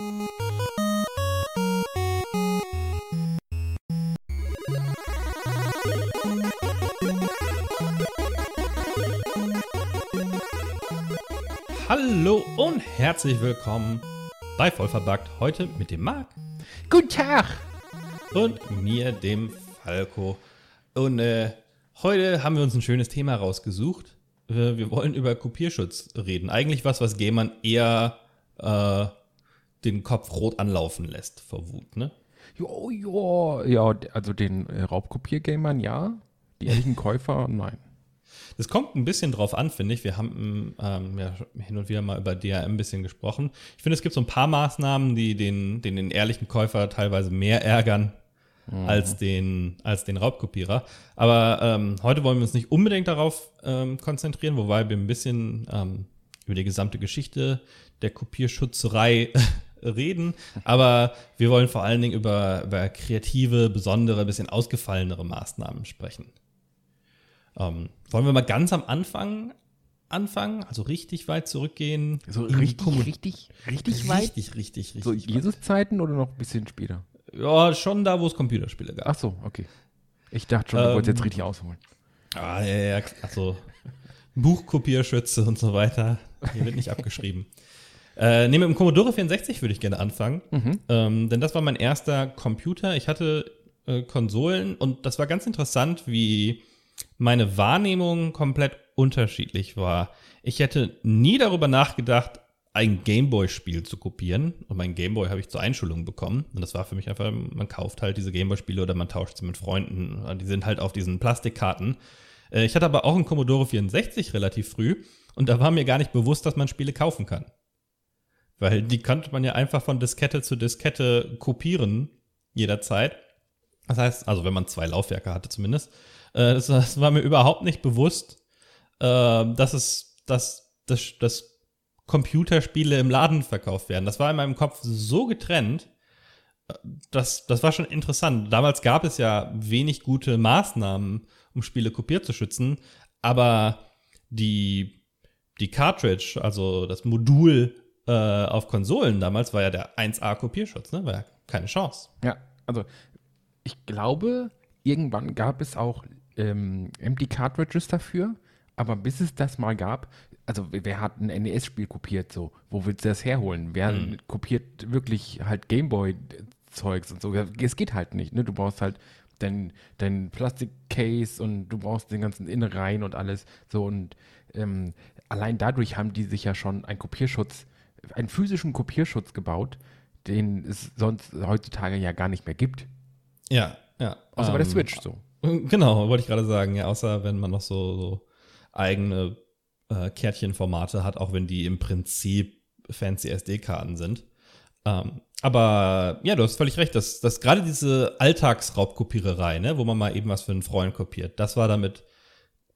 Hallo und herzlich willkommen bei Vollverbackt. Heute mit dem Marc. Guten Tag. Und mir, dem Falco. Und äh, heute haben wir uns ein schönes Thema rausgesucht. Wir, wollen über Kopierschutz reden. Eigentlich was, was Gamern eher äh, den Kopf rot anlaufen lässt vor Wut, ne? Jo, jo, ja, also den äh, Raubkopiergamern ja, die ehrlichen Käufer nein. Das kommt ein bisschen drauf an, finde ich. Wir haben ähm, ja hin und wieder mal über DRM ein bisschen gesprochen. Ich finde, es gibt so ein paar Maßnahmen, die den, den, den ehrlichen Käufer teilweise mehr ärgern mhm. als, den, als den Raubkopierer. Aber ähm, heute wollen wir uns nicht unbedingt darauf ähm, konzentrieren, wobei wir ein bisschen ähm, über die gesamte Geschichte der Kopierschutzerei reden. Aber wir wollen vor allen Dingen über, über kreative, besondere, bisschen ausgefallenere Maßnahmen sprechen. Ähm, wollen wir mal ganz am Anfang anfangen? Also richtig weit zurückgehen? So richtig, richtig, richtig weit? Richtig, richtig, richtig. So Jesus-Zeiten oder noch ein bisschen später? Ja, schon da, wo es Computerspiele gab. Ach so, okay. Ich dachte schon, du ähm, wolltest jetzt richtig ausholen. Ah, ja, ja, also Buchkopierschütze und so weiter. Hier wird nicht abgeschrieben. Äh, nee, mit dem Commodore 64 würde ich gerne anfangen. Mhm. Ähm, denn das war mein erster Computer. Ich hatte äh, Konsolen und das war ganz interessant, wie meine Wahrnehmung komplett unterschiedlich war. Ich hätte nie darüber nachgedacht, ein Gameboy-Spiel zu kopieren. Und mein Gameboy habe ich zur Einschulung bekommen. Und das war für mich einfach, man kauft halt diese Gameboy-Spiele oder man tauscht sie mit Freunden. Die sind halt auf diesen Plastikkarten. Äh, ich hatte aber auch einen Commodore 64 relativ früh. Und da war mir gar nicht bewusst, dass man Spiele kaufen kann. Weil die konnte man ja einfach von Diskette zu Diskette kopieren, jederzeit. Das heißt, also wenn man zwei Laufwerke hatte zumindest. Äh, das, das, war mir überhaupt nicht bewusst, äh, dass es, dass, dass, dass Computerspiele im Laden verkauft werden. Das war in meinem Kopf so getrennt, äh, das, das war schon interessant. Damals gab es ja wenig gute Maßnahmen, um Spiele kopiert zu schützen, aber die, die Cartridge, also das Modul äh, auf Konsolen damals, war ja der 1A-Kopierschutz, ne? War ja keine Chance. Ja, also ich glaube, irgendwann gab es auch ähm, Empty Cartridges dafür, aber bis es das mal gab, also wer hat ein NES-Spiel kopiert so? Wo willst du das herholen? Wer mhm. kopiert wirklich halt Gameboy-Zeugs und so? Es geht halt nicht, ne? Du brauchst halt dein, dein Plastikcase und du brauchst den ganzen Innereien und alles so und ähm, allein dadurch haben die sich ja schon einen Kopierschutz, einen physischen Kopierschutz gebaut, den es sonst heutzutage ja gar nicht mehr gibt. Ja, ja. Außer ähm, bei der ähm, Switch so. Genau, wollte ich gerade sagen. Ja, außer wenn man noch so, so eigene äh, Kärtchenformate hat, auch wenn die im Prinzip fancy SD-Karten sind. Ähm, aber ja, du hast völlig recht, dass, dass gerade diese Alltagsraubkopiererei, ne, wo man mal eben was für einen Freund kopiert, das war damit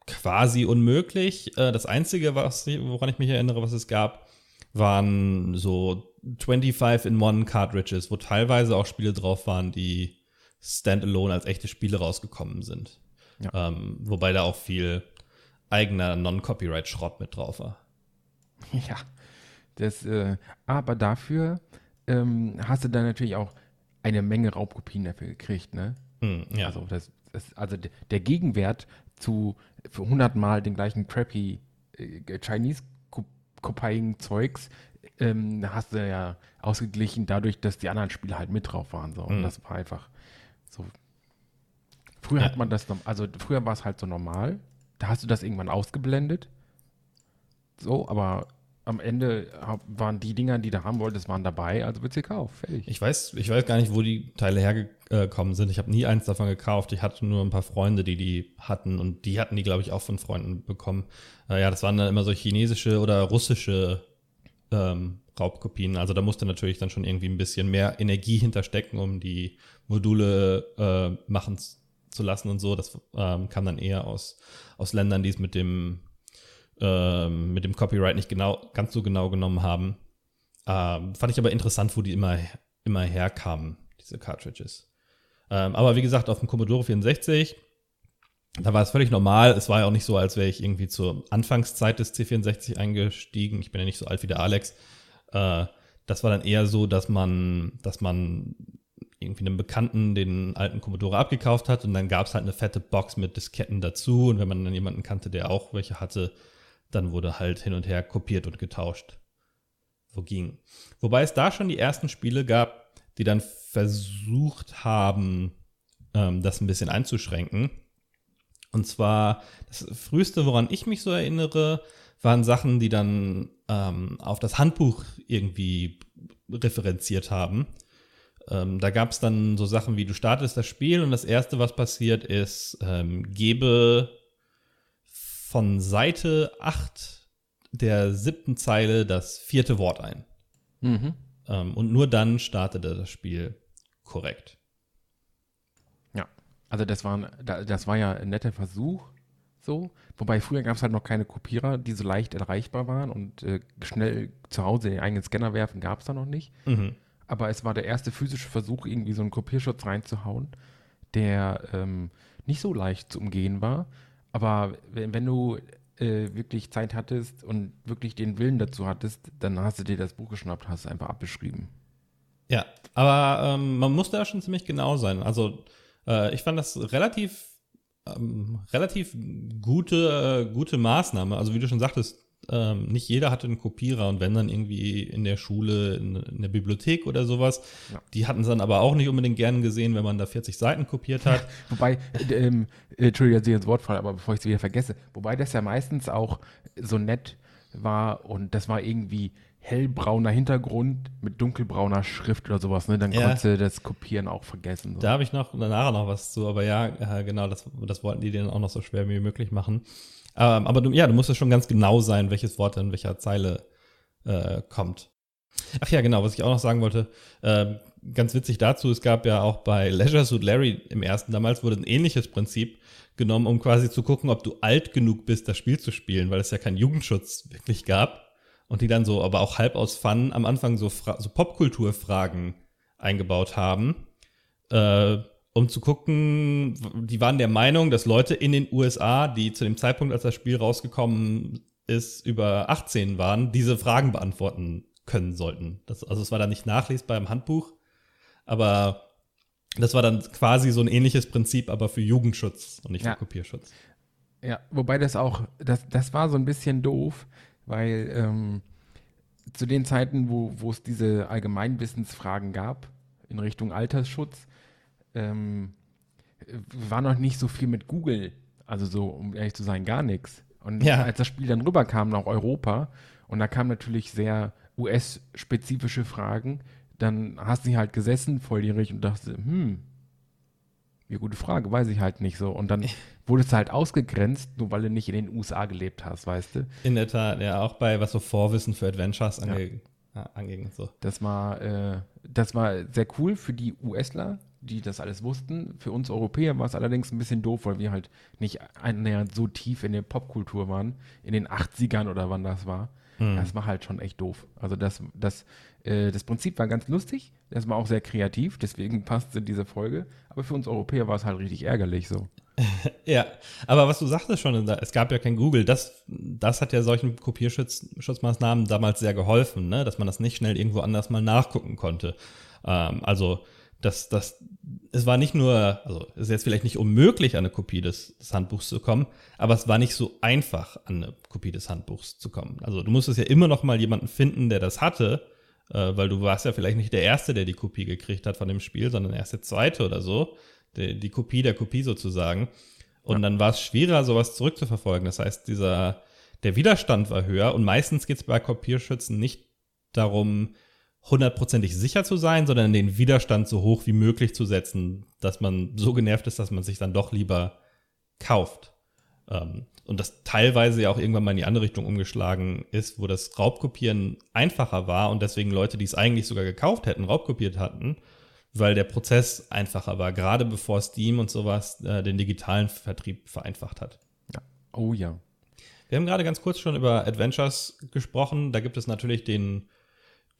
quasi unmöglich. Äh, das Einzige, was, woran ich mich erinnere, was es gab, waren so 25 in One Cartridges, wo teilweise auch Spiele drauf waren, die standalone als echte Spiele rausgekommen sind. Ja. Ähm, wobei da auch viel eigener Non-Copyright-Schrott mit drauf war. Ja, das, äh, aber dafür ähm, hast du dann natürlich auch eine Menge Raubkopien dafür gekriegt, ne? Mm, ja. Also, das, das, also der Gegenwert zu für 100 Mal den gleichen crappy äh, Chinese Copying Zeugs ähm, hast du ja ausgeglichen dadurch, dass die anderen Spiele halt mit drauf waren. So. Und mm. das war einfach so. Früher ja. hat man das, also früher war es halt so normal. Da hast du das irgendwann ausgeblendet. So, aber am Ende waren die Dinger, die du haben wolltest, waren dabei, also wird sie gekauft. Fertig. Ich weiß, ich weiß gar nicht, wo die Teile hergekommen sind. Ich habe nie eins davon gekauft. Ich hatte nur ein paar Freunde, die die hatten und die hatten die, glaube ich, auch von Freunden bekommen. Äh, ja, das waren dann immer so chinesische oder russische ähm, Raubkopien. Also da musste natürlich dann schon irgendwie ein bisschen mehr Energie hinterstecken, um die Module äh, machen zu lassen und so. Das ähm, kam dann eher aus, aus Ländern, die es mit dem, ähm, mit dem Copyright nicht genau, ganz so genau genommen haben. Ähm, fand ich aber interessant, wo die immer, immer herkamen, diese Cartridges. Ähm, aber wie gesagt, auf dem Commodore 64, da war es völlig normal. Es war ja auch nicht so, als wäre ich irgendwie zur Anfangszeit des C64 eingestiegen. Ich bin ja nicht so alt wie der Alex. Äh, das war dann eher so, dass man, dass man irgendwie einem Bekannten den alten Commodore abgekauft hat und dann gab es halt eine fette Box mit Disketten dazu und wenn man dann jemanden kannte, der auch welche hatte, dann wurde halt hin und her kopiert und getauscht. So ging. Wobei es da schon die ersten Spiele gab, die dann versucht haben, ähm, das ein bisschen einzuschränken. Und zwar, das früheste, woran ich mich so erinnere, waren Sachen, die dann ähm, auf das Handbuch irgendwie referenziert haben. Ähm, da gab es dann so Sachen wie, du startest das Spiel und das Erste, was passiert, ist, ähm, gebe von Seite 8 der siebten Zeile das vierte Wort ein. Mhm. Ähm, und nur dann startete das Spiel korrekt. Ja, also das war, das war ja ein netter Versuch, so. Wobei früher gab es halt noch keine Kopierer, die so leicht erreichbar waren und äh, schnell zu Hause den eigenen Scanner werfen gab es da noch nicht. Mhm. Aber es war der erste physische Versuch, irgendwie so einen Kopierschutz reinzuhauen, der ähm, nicht so leicht zu umgehen war. Aber wenn, du äh, wirklich Zeit hattest und wirklich den Willen dazu hattest, dann hast du dir das Buch geschnappt, hast es einfach abbeschrieben. Ja, aber ähm, man muss da schon ziemlich genau sein. Also äh, ich fand das relativ ähm, relativ gute, äh, gute Maßnahme. Also wie du schon sagtest, ähm, nicht jeder hatte einen Kopierer und wenn dann irgendwie in der Schule, in, in der Bibliothek oder sowas, ja. die hatten es dann aber auch nicht unbedingt gern gesehen, wenn man da 40 Seiten kopiert hat. wobei, äh, ähm, Entschuldigung, dass ich ins Wort falle, aber bevor ich es wieder vergesse, wobei das ja meistens auch so nett war und das war irgendwie hellbrauner Hintergrund mit dunkelbrauner Schrift oder sowas, ne? Dann ja. konntest du das Kopieren auch vergessen. So. Da habe ich noch nachher noch was zu, aber ja, genau, das, das wollten die dann auch noch so schwer wie möglich machen. Ähm, aber du, ja, du musst ja schon ganz genau sein, welches Wort in welcher Zeile äh, kommt. Ach ja, genau, was ich auch noch sagen wollte, äh, ganz witzig dazu, es gab ja auch bei Leisure Suit Larry im ersten, damals wurde ein ähnliches Prinzip genommen, um quasi zu gucken, ob du alt genug bist, das Spiel zu spielen, weil es ja keinen Jugendschutz wirklich gab und die dann so, aber auch halb aus Fun am Anfang so, so Popkulturfragen eingebaut haben, äh, um zu gucken, die waren der Meinung, dass Leute in den USA, die zu dem Zeitpunkt, als das Spiel rausgekommen ist, über 18 waren, diese Fragen beantworten können sollten. Das, also es war dann nicht nachlesbar im Handbuch, aber das war dann quasi so ein ähnliches Prinzip, aber für Jugendschutz und nicht ja. für Kopierschutz. Ja, wobei das auch, das, das war so ein bisschen doof, weil ähm, zu den Zeiten, wo, wo es diese Allgemeinwissensfragen gab in Richtung Altersschutz, ähm, war noch nicht so viel mit Google. Also so, um ehrlich zu sein, gar nichts. Und ja. als das Spiel dann rüberkam nach Europa und da kamen natürlich sehr US-spezifische Fragen, dann hast du halt gesessen, volljährig und dachte, hm, ja, gute Frage, weiß ich halt nicht so. Und dann wurdest du halt ausgegrenzt, nur weil du nicht in den USA gelebt hast, weißt du? In der Tat, ja, auch bei was so Vorwissen für Adventures ange ja. anging. So. Das war, äh, das war sehr cool für die USler, die das alles wussten. Für uns Europäer war es allerdings ein bisschen doof, weil wir halt nicht annähernd so tief in der Popkultur waren, in den 80ern oder wann das war. Hm. Das war halt schon echt doof. Also das, das, äh, das Prinzip war ganz lustig, das war auch sehr kreativ, deswegen passte diese Folge. Aber für uns Europäer war es halt richtig ärgerlich so. ja, aber was du sagtest schon, es gab ja kein Google, das, das hat ja solchen Kopierschutzmaßnahmen damals sehr geholfen, ne? dass man das nicht schnell irgendwo anders mal nachgucken konnte. Ähm, also das, das, es war nicht nur, also es ist jetzt vielleicht nicht unmöglich, an eine Kopie des, des, Handbuchs zu kommen, aber es war nicht so einfach, an eine Kopie des Handbuchs zu kommen. Also du musstest ja immer noch mal jemanden finden, der das hatte, äh, weil du warst ja vielleicht nicht der Erste, der die Kopie gekriegt hat von dem Spiel, sondern erst der Zweite oder so, die, die Kopie der Kopie sozusagen. Und ja. dann war es schwerer, sowas zurückzuverfolgen. Das heißt, dieser, der Widerstand war höher und meistens geht es bei Kopierschützen nicht darum, hundertprozentig sicher zu sein, sondern den Widerstand so hoch wie möglich zu setzen, dass man so genervt ist, dass man sich dann doch lieber kauft. Ähm, und das teilweise ja auch irgendwann mal in die andere Richtung umgeschlagen ist, wo das Raubkopieren einfacher war und deswegen Leute, die es eigentlich sogar gekauft hätten, raubkopiert hatten, weil der Prozess einfacher war, gerade bevor Steam und sowas äh, den digitalen Vertrieb vereinfacht hat. Ja. Oh ja. Wir haben gerade ganz kurz schon über Adventures gesprochen. Da gibt es natürlich den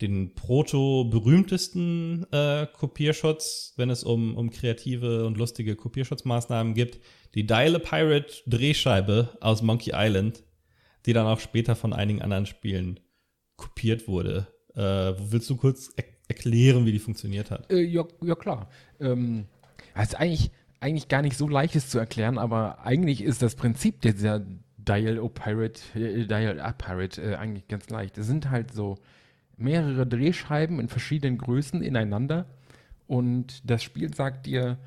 den proto-berühmtesten äh, Kopierschutz, wenn es um, um kreative und lustige Kopierschutzmaßnahmen gibt, die Dial a Pirate Drehscheibe aus Monkey Island, die dann auch später von einigen anderen Spielen kopiert wurde. Äh, willst du kurz er erklären, wie die funktioniert hat? Äh, ja, ja, klar. Ähm, also eigentlich, eigentlich gar nicht so leicht ist zu erklären, aber eigentlich ist das Prinzip dieser Dial-O-Pirate, äh, Dial-A-Pirate äh, eigentlich ganz leicht. Es sind halt so mehrere Drehscheiben in verschiedenen Größen ineinander und das Spiel sagt dir,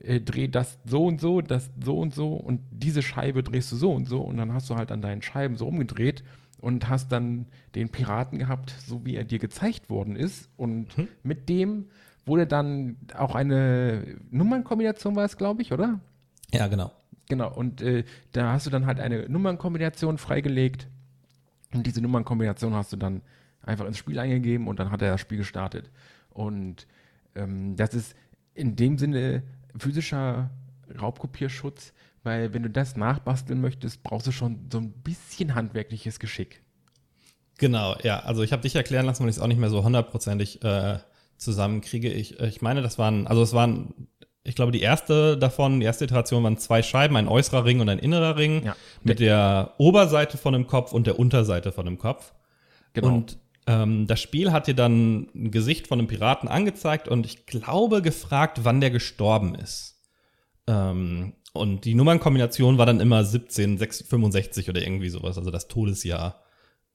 äh, dreh das so und so, das so und so und diese Scheibe drehst du so und so und dann hast du halt an deinen Scheiben so umgedreht und hast dann den Piraten gehabt, so wie er dir gezeigt worden ist und hm. mit dem wurde dann auch eine Nummernkombination war es, glaube ich, oder? Ja, genau. Genau, und äh, da hast du dann halt eine Nummernkombination freigelegt und diese Nummernkombination hast du dann einfach ins Spiel eingegeben und dann hat er das Spiel gestartet. Und ähm, das ist in dem Sinne physischer Raubkopierschutz, weil wenn du das nachbasteln möchtest, brauchst du schon so ein bisschen handwerkliches Geschick. Genau, ja. Also ich habe dich erklären lassen, weil ich es auch nicht mehr so hundertprozentig äh, zusammenkriege. Ich, ich meine, das waren, also es waren, ich glaube, die erste davon, die erste Iteration waren zwei Scheiben, ein äußerer Ring und ein innerer Ring ja. mit der Oberseite von dem Kopf und der Unterseite von dem Kopf. Genau. Und ähm, das Spiel hat dir dann ein Gesicht von einem Piraten angezeigt und ich glaube gefragt, wann der gestorben ist. Ähm, und die Nummernkombination war dann immer 1765 oder irgendwie sowas, also das Todesjahr.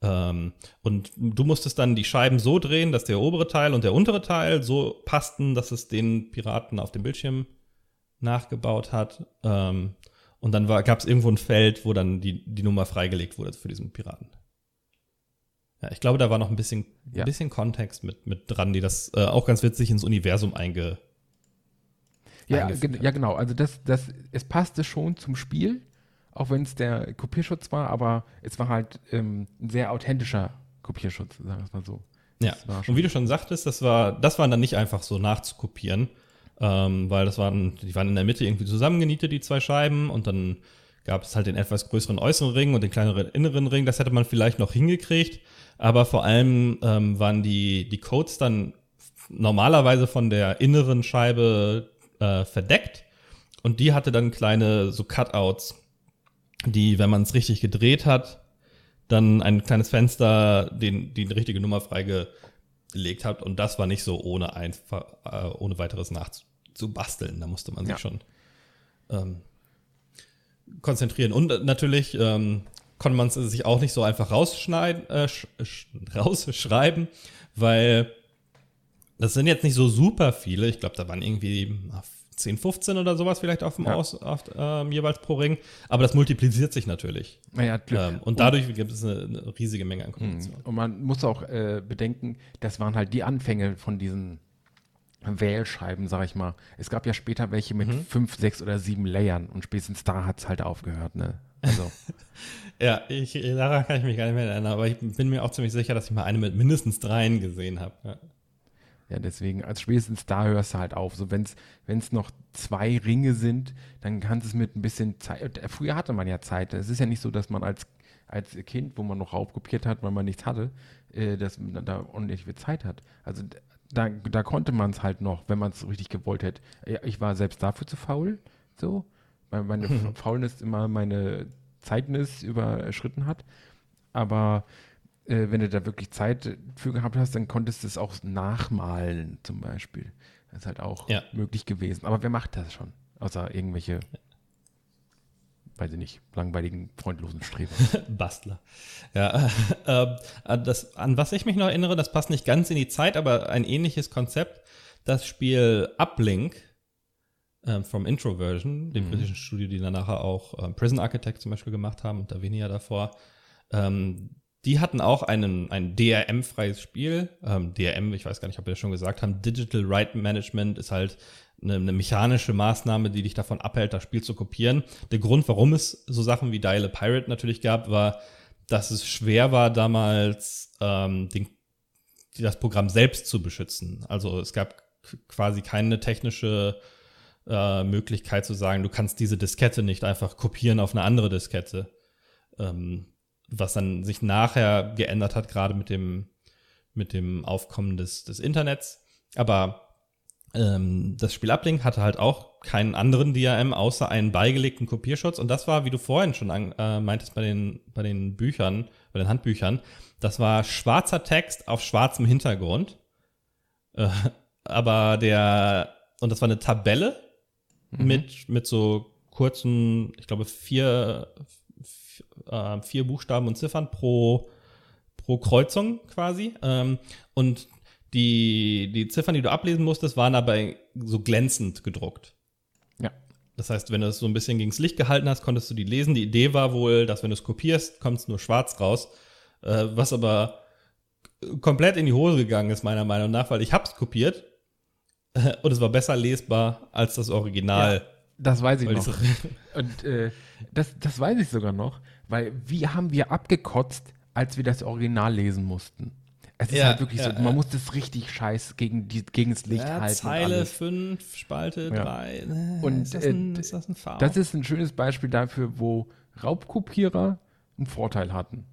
Ähm, und du musstest dann die Scheiben so drehen, dass der obere Teil und der untere Teil so passten, dass es den Piraten auf dem Bildschirm nachgebaut hat. Ähm, und dann gab es irgendwo ein Feld, wo dann die, die Nummer freigelegt wurde für diesen Piraten. Ja, ich glaube, da war noch ein bisschen, ja. ein bisschen Kontext mit, mit dran, die das äh, auch ganz witzig ins Universum einge. Ja, ja, genau. Also das, das, es passte schon zum Spiel, auch wenn es der Kopierschutz war, aber es war halt ähm, ein sehr authentischer Kopierschutz, sagen wir es mal so. Ja. Und wie du schon sagtest, das war, das war dann nicht einfach so nachzukopieren, ähm, weil das waren, die waren in der Mitte irgendwie zusammengenietet, die zwei Scheiben, und dann gab es halt den etwas größeren äußeren Ring und den kleineren inneren Ring. Das hätte man vielleicht noch hingekriegt. Aber vor allem ähm, waren die, die Codes dann normalerweise von der inneren Scheibe äh, verdeckt. Und die hatte dann kleine so Cutouts, die, wenn man es richtig gedreht hat, dann ein kleines Fenster, den, die richtige Nummer freigelegt hat. Und das war nicht so ohne einfach, äh, ohne weiteres nachzubasteln. Da musste man sich ja. schon ähm, konzentrieren. Und natürlich ähm, konnte man es sich auch nicht so einfach rausschneiden, äh, rausschreiben, weil das sind jetzt nicht so super viele. Ich glaube, da waren irgendwie 10, 15 oder sowas vielleicht auf dem ja. Aus, auf, ähm, jeweils pro Ring. Aber das multipliziert sich natürlich. Ja, ähm, und dadurch gibt es eine, eine, riesige Menge an Kombinationen. Und man muss auch äh, bedenken, das waren halt die Anfänge von diesen Wählscheiben, sag ich mal. Es gab ja später welche mit mhm. fünf, sechs oder sieben Layern und spätestens da hat es halt aufgehört, ne? Also. ja, ich, daran kann ich mich gar nicht mehr erinnern, aber ich bin mir auch ziemlich sicher, dass ich mal eine mit mindestens dreien gesehen habe. Ja. ja. deswegen, als spätestens da hörst du halt auf. So, wenn es noch zwei Ringe sind, dann kannst du es mit ein bisschen Zeit. Äh, früher hatte man ja Zeit. Es ist ja nicht so, dass man als, als Kind, wo man noch raubkopiert hat, weil man nichts hatte, äh, dass man da ordentlich viel Zeit hat. Also da, da konnte man es halt noch, wenn man es richtig gewollt hätte. Ich war selbst dafür zu faul, so weil meine. Faulness immer meine Zeitness überschritten hat. Aber äh, wenn du da wirklich Zeit für gehabt hast, dann konntest du es auch nachmalen, zum Beispiel. Das ist halt auch ja. möglich gewesen. Aber wer macht das schon? Außer irgendwelche, weiß ich nicht, langweiligen, freundlosen Streber. Bastler. Ja, äh, das, an was ich mich noch erinnere, das passt nicht ganz in die Zeit, aber ein ähnliches Konzept. Das Spiel Uplink ähm, vom Introversion, dem mhm. britischen Studio, die dann nachher auch ähm, Prison Architect zum Beispiel gemacht haben und da weniger davor. Ähm, die hatten auch einen, ein DRM-freies Spiel. Ähm, DRM, ich weiß gar nicht, ob wir das schon gesagt haben, Digital Right Management ist halt eine, eine, mechanische Maßnahme, die dich davon abhält, das Spiel zu kopieren. Der Grund, warum es so Sachen wie Dial a Pirate natürlich gab, war, dass es schwer war, damals ähm, den, das Programm selbst zu beschützen. Also es gab quasi keine technische äh, Möglichkeit zu sagen, du kannst diese Diskette nicht einfach kopieren auf eine andere Diskette. Ähm, was dann sich nachher geändert hat, gerade mit dem, mit dem Aufkommen des, des Internets. Aber ähm, das Spiel Uplink hatte halt auch keinen anderen DRM außer einen beigelegten Kopierschutz. Und das war, wie du vorhin schon an, äh, meintest bei den, bei den Büchern, bei den Handbüchern, das war schwarzer Text auf schwarzem Hintergrund. Äh, aber der, und das war eine Tabelle mhm. mit, mit so kurzen, ich glaube, vier, äh, vier Buchstaben und Ziffern pro, pro Kreuzung quasi. Ähm, und die, die Ziffern, die du ablesen musstest, waren dabei so glänzend gedruckt. Ja. Das heißt, wenn du es so ein bisschen gegens Licht gehalten hast, konntest du die lesen. Die Idee war wohl, dass wenn du es kopierst, kommt es nur schwarz raus. Äh, was aber komplett in die Hose gegangen ist, meiner Meinung nach, weil ich habe es kopiert und es war besser lesbar als das Original. Ja, das weiß ich noch. und äh, das, das weiß ich sogar noch, weil wie haben wir abgekotzt, als wir das Original lesen mussten? Es ist ja, halt wirklich ja, so, man muss das richtig scheiß gegen, die, gegen das Licht ja, halten. Zeile 5, Spalte 3. Äh, und ist das, ein, äh, ist das, ein das ist ein schönes Beispiel dafür, wo Raubkopierer einen Vorteil hatten.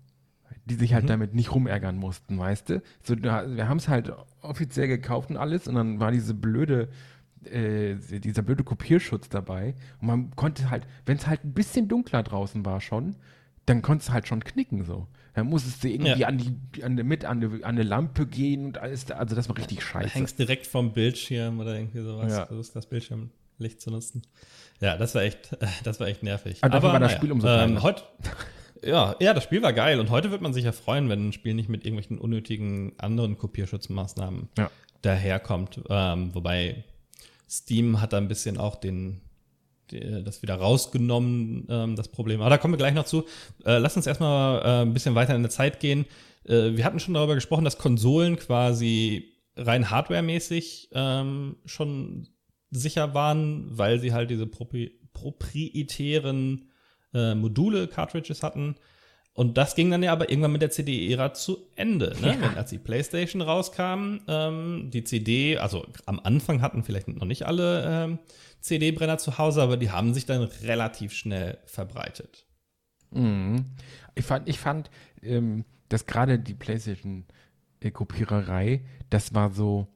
Die sich halt mhm. damit nicht rumärgern mussten, weißt du? So, wir haben es halt offiziell gekauft und alles und dann war diese blöde äh, dieser blöde Kopierschutz dabei. Und man konnte halt, wenn es halt ein bisschen dunkler draußen war schon, dann konntest du halt schon knicken so. Dann musstest du irgendwie ja. an die, an die, mit an die, an eine Lampe gehen und alles, also das war richtig scheiße. Du hängst direkt vom Bildschirm oder irgendwie sowas, ja. versuchst das Bildschirmlicht zu nutzen. Ja, das war echt, das war echt nervig. Aber, Aber war das naja, Spiel umso ähm, heute, ja, ja, das Spiel war geil und heute wird man sich ja freuen, wenn ein Spiel nicht mit irgendwelchen unnötigen anderen Kopierschutzmaßnahmen ja. daherkommt. Ähm, wobei Steam hat da ein bisschen auch den, das wieder rausgenommen, ähm, das Problem. Aber da kommen wir gleich noch zu. Äh, lass uns erstmal äh, ein bisschen weiter in der Zeit gehen. Äh, wir hatten schon darüber gesprochen, dass Konsolen quasi rein hardwaremäßig ähm, schon sicher waren, weil sie halt diese propri proprietären äh, Module, Cartridges hatten. Und das ging dann ja aber irgendwann mit der CD-Ära zu Ende. Ne? Ja. Wenn, als die PlayStation rauskam, ähm, die CD, also am Anfang hatten vielleicht noch nicht alle ähm, CD-Brenner zu Hause, aber die haben sich dann relativ schnell verbreitet. Mhm. Ich fand, ich fand ähm, dass gerade die PlayStation-Kopiererei, das war so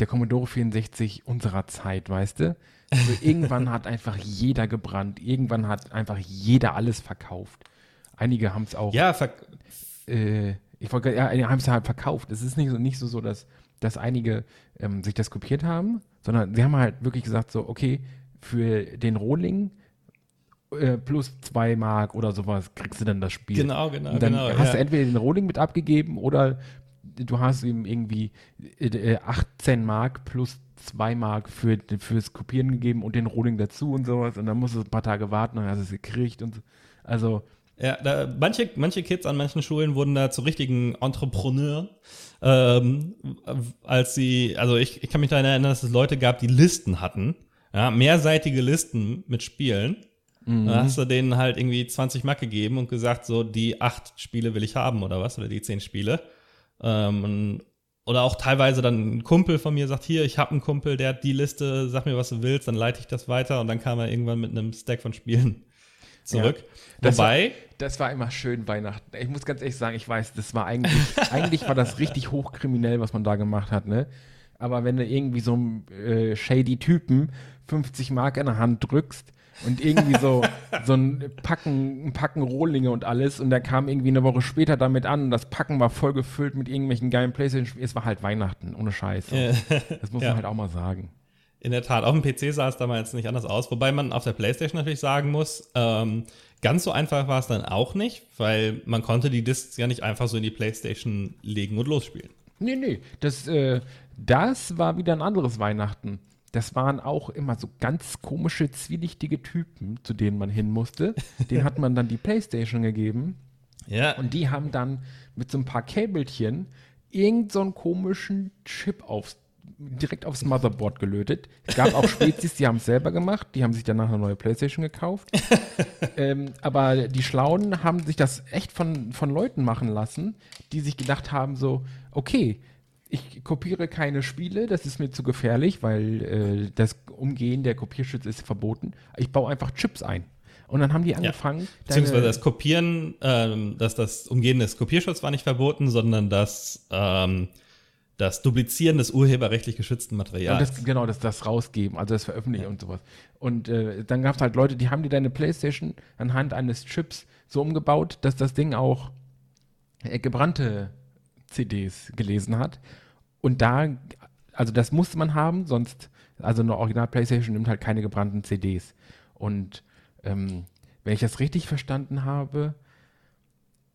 der Commodore 64 unserer Zeit, weißt du? Also irgendwann hat einfach jeder gebrannt, irgendwann hat einfach jeder alles verkauft. Einige haben es auch. Ja, ver äh, ich wollte, ja, haben es halt verkauft. Es ist nicht so, nicht so, so dass, dass einige ähm, sich das kopiert haben, sondern sie haben halt wirklich gesagt, so, okay, für den Rohling äh, plus zwei Mark oder sowas kriegst du dann das Spiel. Genau, genau. Und dann genau, hast ja. du entweder den Rohling mit abgegeben oder du hast ihm irgendwie äh, 18 Mark plus 2 Mark für, fürs Kopieren gegeben und den Rohling dazu und sowas. Und dann musst du ein paar Tage warten, dann hast es gekriegt und so. Also. Ja, da, manche, manche Kids an manchen Schulen wurden da zu richtigen Entrepreneur, ähm, als sie, also ich, ich kann mich daran erinnern, dass es Leute gab, die Listen hatten, ja, mehrseitige Listen mit Spielen. Mhm. Dann hast du denen halt irgendwie 20 Mark gegeben und gesagt, so die acht Spiele will ich haben oder was, oder die zehn Spiele. Ähm, oder auch teilweise dann ein Kumpel von mir sagt, hier, ich habe einen Kumpel, der hat die Liste, sag mir, was du willst, dann leite ich das weiter und dann kam er irgendwann mit einem Stack von Spielen zurück. Ja, das Wobei. War, das war immer schön Weihnachten. Ich muss ganz ehrlich sagen, ich weiß, das war eigentlich, eigentlich war das richtig hochkriminell, was man da gemacht hat, ne? Aber wenn du irgendwie so einen äh, shady Typen 50 Mark in der Hand drückst, und irgendwie so, so ein Packen, ein Packen Rohlinge und alles. Und der kam irgendwie eine Woche später damit an. Und das Packen war voll gefüllt mit irgendwelchen geilen Playstation-Spielen. Es war halt Weihnachten, ohne Scheiß. Das muss ja. man halt auch mal sagen. In der Tat, auf dem PC sah es damals nicht anders aus. Wobei man auf der Playstation natürlich sagen muss, ähm, ganz so einfach war es dann auch nicht, weil man konnte die Discs ja nicht einfach so in die Playstation legen und losspielen. Nee, nee. Das, äh, das war wieder ein anderes Weihnachten das waren auch immer so ganz komische, zwielichtige Typen, zu denen man hin musste. Den hat man dann die Playstation gegeben. Ja. Und die haben dann mit so ein paar Käbelchen irgend so einen komischen Chip aufs, direkt aufs Motherboard gelötet. Es gab auch Spezies, die haben es selber gemacht, die haben sich danach eine neue Playstation gekauft. ähm, aber die Schlauen haben sich das echt von, von Leuten machen lassen, die sich gedacht haben, so, okay, ich kopiere keine Spiele, das ist mir zu gefährlich, weil äh, das Umgehen der Kopierschutz ist verboten. Ich baue einfach Chips ein. Und dann haben die angefangen. Ja. Beziehungsweise das Kopieren, ähm, dass das Umgehen des Kopierschutzes war nicht verboten, sondern das, ähm, das Duplizieren des urheberrechtlich geschützten Materials. Das, genau, das, das rausgeben, also das Veröffentlichen ja. und sowas. Und äh, dann gab es halt Leute, die haben dir deine Playstation anhand eines Chips so umgebaut, dass das Ding auch äh, gebrannte CDs gelesen hat. Und da, also das musste man haben, sonst, also eine Original Playstation nimmt halt keine gebrannten CDs. Und ähm, wenn ich das richtig verstanden habe,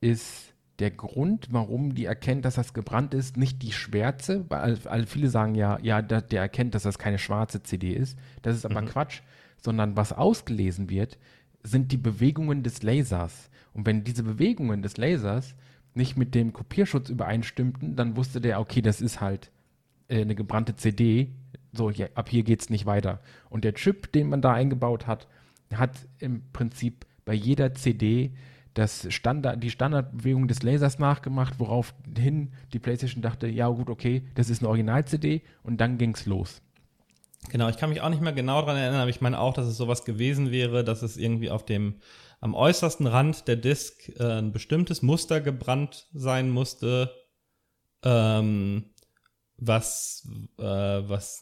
ist der Grund, warum die erkennt, dass das gebrannt ist, nicht die Schwärze, weil all, viele sagen ja, ja, der, der, erkennt, dass das keine schwarze CD ist. Das ist aber mhm. Quatsch, sondern was ausgelesen wird, sind die Bewegungen des Lasers. Und wenn diese Bewegungen des Lasers nicht mit dem Kopierschutz übereinstimmten, dann wusste der, okay, das ist halt äh, eine gebrannte CD. So, hier, ab hier geht es nicht weiter. Und der Chip, den man da eingebaut hat, hat im Prinzip bei jeder CD das Standard, die Standardbewegung des Lasers nachgemacht, woraufhin die PlayStation dachte, ja gut, okay, das ist eine Original-CD und dann ging es los. Genau, ich kann mich auch nicht mehr genau daran erinnern, aber ich meine auch, dass es sowas gewesen wäre, dass es irgendwie auf dem am äußersten Rand der Disk äh, ein bestimmtes Muster gebrannt sein musste, ähm, was, äh, was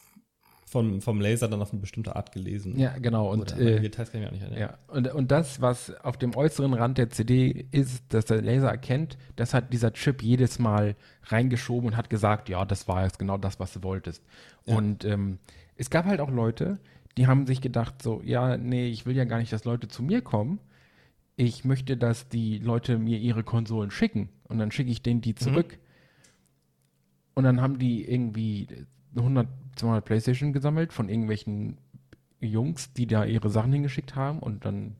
vom, vom Laser dann auf eine bestimmte Art gelesen. Ja, genau. Und, äh, Details kann ich auch nicht erinnern. Ja, und, und das, was auf dem äußeren Rand der CD ist, dass der Laser erkennt, das hat dieser Chip jedes Mal reingeschoben und hat gesagt, ja, das war jetzt genau das, was du wolltest. Ja. Und ähm, es gab halt auch Leute, die haben sich gedacht, so, ja, nee, ich will ja gar nicht, dass Leute zu mir kommen. Ich möchte, dass die Leute mir ihre Konsolen schicken. Und dann schicke ich denen die mhm. zurück. Mhm. Und dann haben die irgendwie 100 200 Playstation gesammelt von irgendwelchen Jungs, die da ihre Sachen hingeschickt haben und dann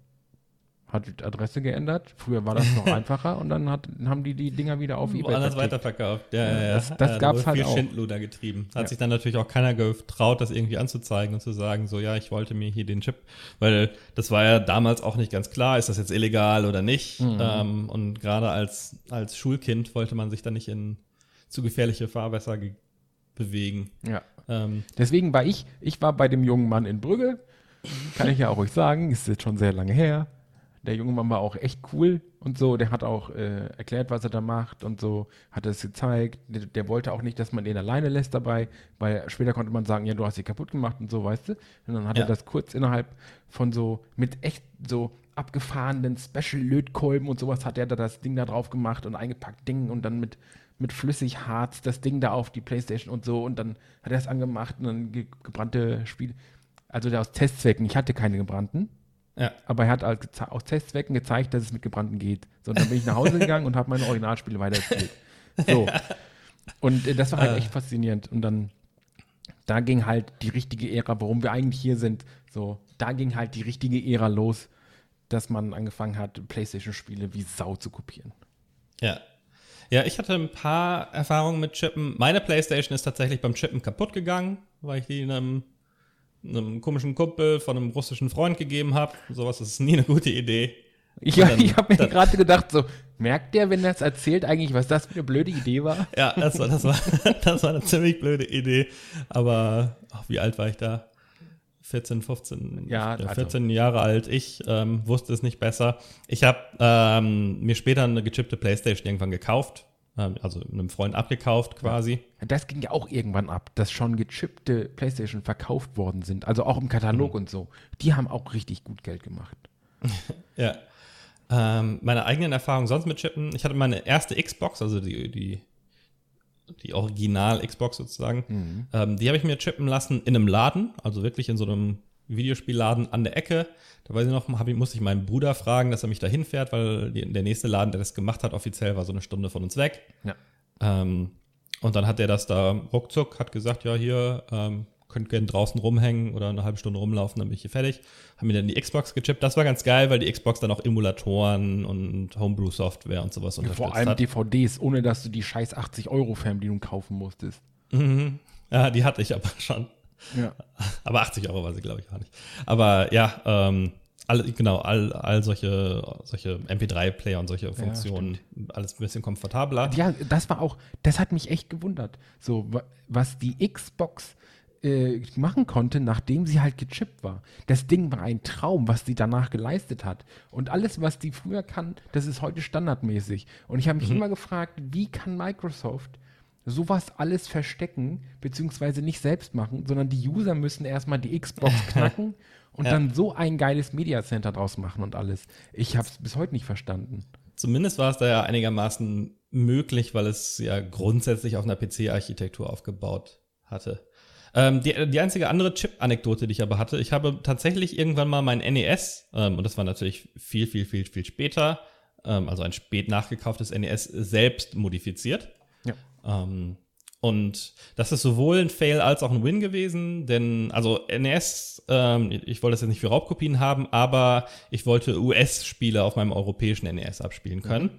hat die Adresse geändert. Früher war das noch einfacher und dann hat, haben die die Dinger wieder auf eBay Woanders weiterverkauft. Ja, ja, ja. Das, das ja, gab es halt viel auch. Schindluder getrieben. Hat ja. sich dann natürlich auch keiner getraut, das irgendwie anzuzeigen und zu sagen, so ja, ich wollte mir hier den Chip, weil das war ja damals auch nicht ganz klar, ist das jetzt illegal oder nicht. Mhm. Ähm, und gerade als, als Schulkind wollte man sich dann nicht in zu gefährliche Fahrwässer bewegen. Ja. Ähm, Deswegen war ich, ich war bei dem jungen Mann in Brügge, kann ich ja auch euch sagen, ist jetzt schon sehr lange her. Der junge Mann war auch echt cool und so, der hat auch äh, erklärt, was er da macht und so, hat es gezeigt. Der, der, wollte auch nicht, dass man den alleine lässt dabei, weil später konnte man sagen, ja, du hast sie kaputt gemacht und so, weißt du. Und dann hat ja. er das kurz innerhalb von so, mit echt so abgefahrenen Special-Lötkolben und sowas hat er da das Ding da drauf gemacht und eingepackt Ding und dann mit mit Flüssigharz das Ding da auf die Playstation und so und dann hat er es angemacht und dann ge gebrannte Spiele. Also der aus Testzwecken, ich hatte keine gebrannten. Ja. Aber er hat als, aus Testzwecken gezeigt, dass es mit gebrannten geht. So, und dann bin ich nach Hause gegangen und habe meine Originalspiele weitergespielt. So. Und äh, das war halt äh. echt faszinierend. Und dann, da ging halt die richtige Ära, warum wir eigentlich hier sind. So, da ging halt die richtige Ära los, dass man angefangen hat, Playstation-Spiele wie Sau zu kopieren. Ja, ja, ich hatte ein paar Erfahrungen mit Chippen. Meine Playstation ist tatsächlich beim Chippen kaputt gegangen, weil ich die einem, einem komischen Kumpel von einem russischen Freund gegeben habe. Sowas ist nie eine gute Idee. Ja, dann, ich habe mir gerade gedacht, so, merkt der, wenn er es erzählt, eigentlich, was das für eine blöde Idee war? Ja, das war, das war, das war eine ziemlich blöde Idee. Aber ach, wie alt war ich da? 14, 15, ja, 14 also. Jahre alt. Ich ähm, wusste es nicht besser. Ich habe ähm, mir später eine gechippte Playstation irgendwann gekauft, also einem Freund abgekauft quasi. Das ging ja auch irgendwann ab, dass schon gechippte Playstation verkauft worden sind, also auch im Katalog mhm. und so. Die haben auch richtig gut Geld gemacht. ja. Ähm, meine eigenen Erfahrungen sonst mit Chippen. Ich hatte meine erste Xbox, also die, die die Original-Xbox sozusagen. Mhm. Ähm, die habe ich mir chippen lassen in einem Laden, also wirklich in so einem Videospielladen an der Ecke. Da weiß ich noch, hab, musste ich meinen Bruder fragen, dass er mich da hinfährt, weil die, der nächste Laden, der das gemacht hat, offiziell war so eine Stunde von uns weg. Ja. Ähm, und dann hat er das da ruckzuck, hat gesagt, ja, hier, ähm, könnt gerne draußen rumhängen oder eine halbe Stunde rumlaufen, dann bin ich hier fertig. Haben mir dann die Xbox gechippt. Das war ganz geil, weil die Xbox dann auch Emulatoren und Homebrew-Software und sowas unterstützt Vor allem hat. DVDs, ohne dass du die scheiß 80 Euro Fernbedienung kaufen musstest. Mhm. Ja, die hatte ich aber schon. Ja. Aber 80 Euro war sie, glaube ich, gar nicht. Aber ja, ähm, all, genau, all, all solche, solche MP3-Player und solche Funktionen, ja, alles ein bisschen komfortabler. Ja, das war auch, das hat mich echt gewundert. So, was die Xbox äh, machen konnte, nachdem sie halt gechippt war. Das Ding war ein Traum, was sie danach geleistet hat. Und alles, was die früher kann, das ist heute standardmäßig. Und ich habe mich mhm. immer gefragt, wie kann Microsoft sowas alles verstecken, beziehungsweise nicht selbst machen, sondern die User müssen erstmal die Xbox knacken und Ja. dann so ein geiles Media Center draus machen und alles. Ich habe es bis heute nicht verstanden. Zumindest war es da ja einigermaßen möglich, weil es ja grundsätzlich auf einer PC-Architektur aufgebaut hatte. Ähm, die, die einzige andere Chip-Anekdote, die ich aber hatte, ich habe tatsächlich irgendwann mal mein NES, ähm, und das war natürlich viel, viel, viel, viel später, ähm, also ein spät nachgekauftes NES, selbst modifiziert. Ähm, und das ist sowohl ein Fail als auch ein Win gewesen, denn, also NES, ähm, ich wollte das jetzt nicht für Raubkopien haben, aber ich wollte US-Spiele auf meinem europäischen NES abspielen können.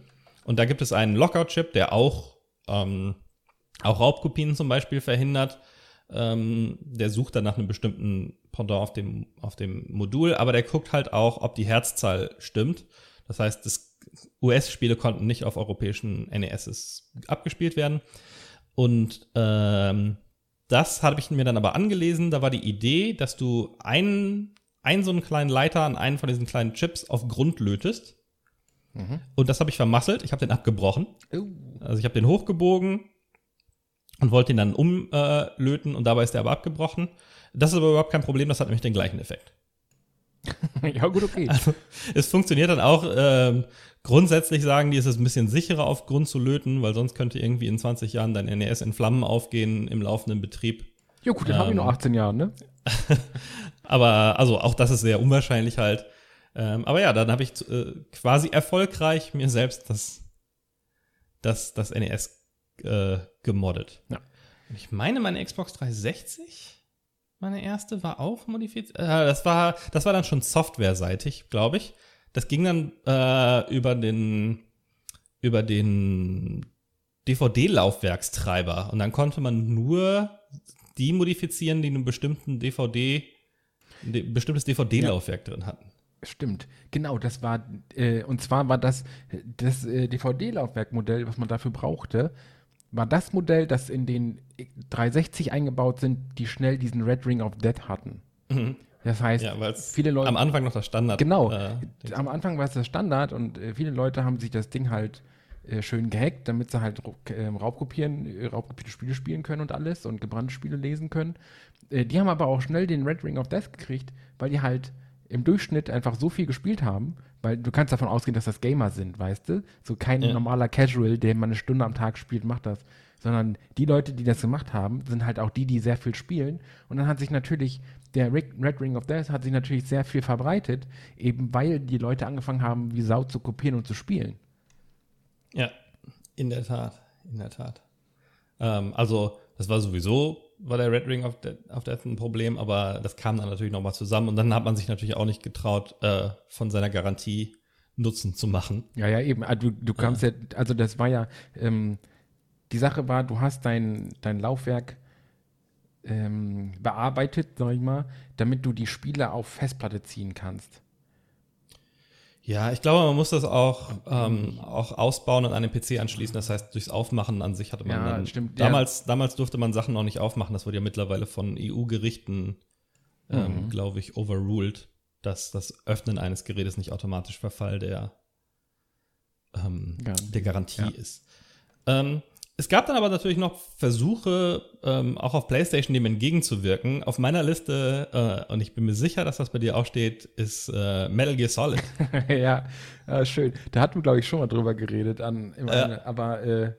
Und da gibt es einen Lockout-Chip, der auch, ähm, auch Raubkopien zum Beispiel verhindert. Ähm, der sucht dann nach einem bestimmten Pendant auf dem, auf dem Modul, aber der guckt halt auch, ob die Herzzahl stimmt. Das heißt, das US-Spiele konnten nicht auf europäischen NESs abgespielt werden. Und ähm, das habe ich mir dann aber angelesen. Da war die Idee, dass du einen, einen so einen kleinen Leiter an einen von diesen kleinen Chips auf Grund lötest. Und das habe ich vermasselt. Ich habe den abgebrochen. Also ich habe den hochgebogen und wollte ihn dann umlöten und dabei ist der aber abgebrochen. Das ist aber überhaupt kein Problem, das hat nämlich den gleichen Effekt. ja, gut, okay. Also es funktioniert dann auch. Ähm, grundsätzlich sagen die, es ist ein bisschen sicherer auf Grund zu löten, weil sonst könnte irgendwie in 20 Jahren dein NES in Flammen aufgehen im laufenden Betrieb. Ja, gut, dann habe ich noch Ähm, 18 Jahre, ne? Aber also auch das ist sehr unwahrscheinlich halt. Ähm, aber ja, dann habe ich äh, quasi erfolgreich mir selbst das, das, das NES äh, gemoddet. Ja. Ich meine, meine Xbox 360, meine erste, war auch modifiziert. Äh, das, war, das war dann schon softwareseitig, glaube ich. Das ging dann äh, über den über den DVD-Laufwerkstreiber. Und dann konnte man nur die modifizieren, die einen bestimmten DVD, ein bestimmtes DVD-Laufwerk drin hatten. Stimmt, genau, das war, äh, und zwar war das, das äh, DVD-Laufwerkmodell, was man dafür brauchte, war das Modell, das in den 360 eingebaut sind, die schnell diesen Red Ring of Death hatten. Das heißt, Ja, viele Leute. am Anfang noch das Standard. Genau. Äh, Am Anfang war es der Standard und äh, viele Leute haben sich das Ding halt äh, schön gehackt, damit sie halt Raub- äh, Raubkopieren, äh, raubkopierte Spiele spielen können und alles und gebrannte Spiele lesen können. Äh, die haben aber auch schnell den Red Ring of Death gekriegt, weil die halt im Durchschnitt einfach so viel gespielt haben, weil du kannst davon ausgehen, dass das Gamer sind, weißt du? So kein Ja. normaler Casual, der mal eine Stunde am Tag spielt, macht das. Sondern die Leute, die das gemacht haben, sind halt auch die, die sehr viel spielen. Und dann hat sich natürlich der Rick- Red Ring of Death hat sich natürlich sehr viel verbreitet, eben weil die Leute angefangen haben, wie Sau zu kopieren und zu spielen. ja, in der Tat. In der Tat. Ähm, also, das war sowieso, war der Red Ring of Death, of Death ein Problem, aber das kam dann natürlich nochmal zusammen und dann hat man sich natürlich auch nicht getraut, äh, von seiner Garantie Nutzen zu machen. Ja, ja, eben. Also, du, du kamst ja, also das war ja, ähm, die Sache war, du hast dein, dein Laufwerk ähm, bearbeitet, sag ich mal, damit du die Spiele auf Festplatte ziehen kannst. Ja, ich glaube, man muss das auch, ähm, auch ausbauen und an den PC anschließen. Das heißt, durchs Aufmachen an sich hatte man Ja, dann. stimmt, ja. Damals, damals durfte man Sachen noch nicht aufmachen. Das wurde ja mittlerweile von EU-Gerichten, ähm, Mhm. glaube ich, overruled, dass das Öffnen eines Gerätes nicht automatisch Verfall der, ähm, der Garantie Ja. ist. Ähm, es gab dann aber natürlich noch Versuche, ähm, auch auf PlayStation dem entgegenzuwirken. Auf meiner Liste, äh, und ich bin mir sicher, dass das bei dir auch steht, ist äh, Metal Gear Solid. ja, äh, schön. Da hatten wir, glaube ich, schon mal drüber geredet. An, im eine, aber äh,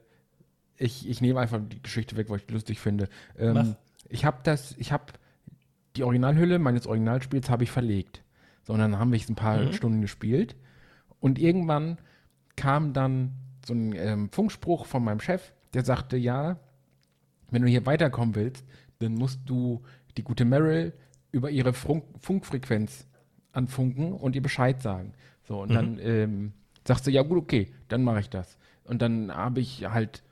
ich, ich nehme einfach die Geschichte weg, weil ich die lustig finde. Ähm, ich habe das, ich habe die Originalhülle meines Originalspiels habe ich verlegt. So, und dann haben wir es ein paar Mhm. Stunden gespielt. Und irgendwann kam dann so ein ähm, Funkspruch von meinem Chef, der sagte, ja, wenn du hier weiterkommen willst, dann musst du die gute Meryl über ihre Funk Funkfrequenz anfunken und ihr Bescheid sagen. So, und dann ähm, sagst du, ja gut, okay, dann mache ich das. Und dann habe ich halt,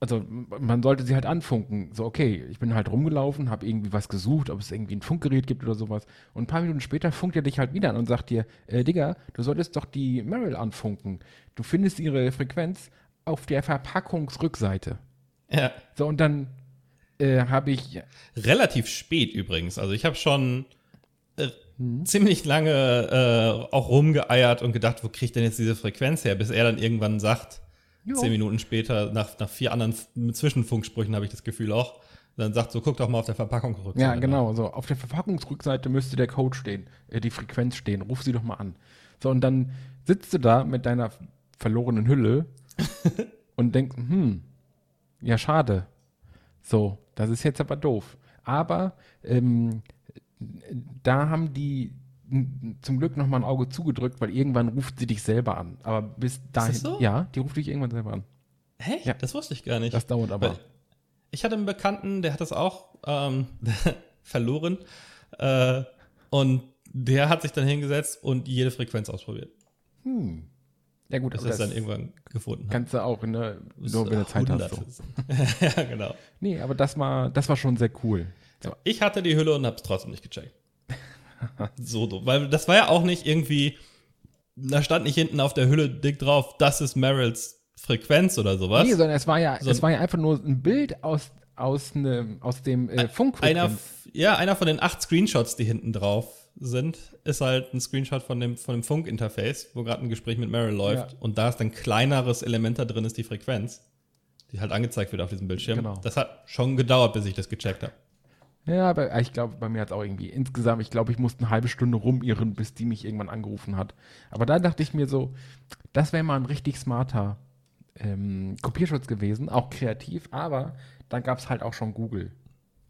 also man sollte sie halt anfunken. So, okay, ich bin halt rumgelaufen, habe irgendwie was gesucht, ob es irgendwie ein Funkgerät gibt oder sowas. Und ein paar Minuten später funkt er dich halt wieder an und sagt dir, äh, Digga, du solltest doch die Meryl anfunken. Du findest ihre Frequenz auf der Verpackungsrückseite. ja. So, und dann äh, habe ich, Relativ spät übrigens. Also ich habe schon äh, ziemlich lange äh, auch rumgeeiert und gedacht, wo kriegt denn jetzt diese Frequenz her, bis er dann irgendwann sagt, Jo. Zehn Minuten später, nach, nach vier anderen Zwischenfunksprüchen, habe ich das Gefühl auch. Dann sagt so, guck doch mal auf der Verpackungsrückseite. Ja, genau. So, auf der Verpackungsrückseite müsste der Code stehen, äh, die Frequenz stehen. Ruf sie doch mal an. So, und dann sitzt du da mit deiner verlorenen Hülle und denkst, hm, ja, schade. So, das ist jetzt aber doof. Aber ähm, da haben die zum Glück noch mal ein Auge zugedrückt, weil irgendwann ruft sie dich selber an. Aber bis dahin, so? ja, die ruft dich irgendwann selber an. Hä? Ja. Das wusste ich gar nicht. Das dauert aber. Weil ich hatte einen Bekannten, der hat das auch ähm, verloren. Äh, und der hat sich dann hingesetzt und jede Frequenz ausprobiert. Hm. Ja gut, das ist dann irgendwann gefunden. Kannst du auch, ne, nur wenn du Zeit hast. So. ja, genau. Nee, aber das war, das war schon sehr cool. So. Ich hatte die Hülle und hab's trotzdem nicht gecheckt. so dumm. Weil das war ja auch nicht irgendwie, da stand nicht hinten auf der Hülle dick drauf, das ist Merrills Frequenz oder sowas. Nee, sondern es war ja, so es war ja einfach nur ein Bild aus, aus, ne, aus dem äh, Einer, ja, einer von den acht Screenshots, die hinten drauf sind, ist halt ein Screenshot von dem, von dem Funkinterface, wo gerade ein Gespräch mit Meryl läuft. Ja. Und da ist ein kleineres Element da drin, ist die Frequenz, die halt angezeigt wird auf diesem Bildschirm. Genau. Das hat schon gedauert, bis ich das gecheckt habe. Ja, aber ich glaube, bei mir hat es auch irgendwie insgesamt, ich glaube, ich musste eine halbe Stunde rumirren, bis die mich irgendwann angerufen hat. Aber da dachte ich mir so, das wäre mal ein richtig smarter ähm, Kopierschutz gewesen, auch kreativ, aber dann gab es halt auch schon Google.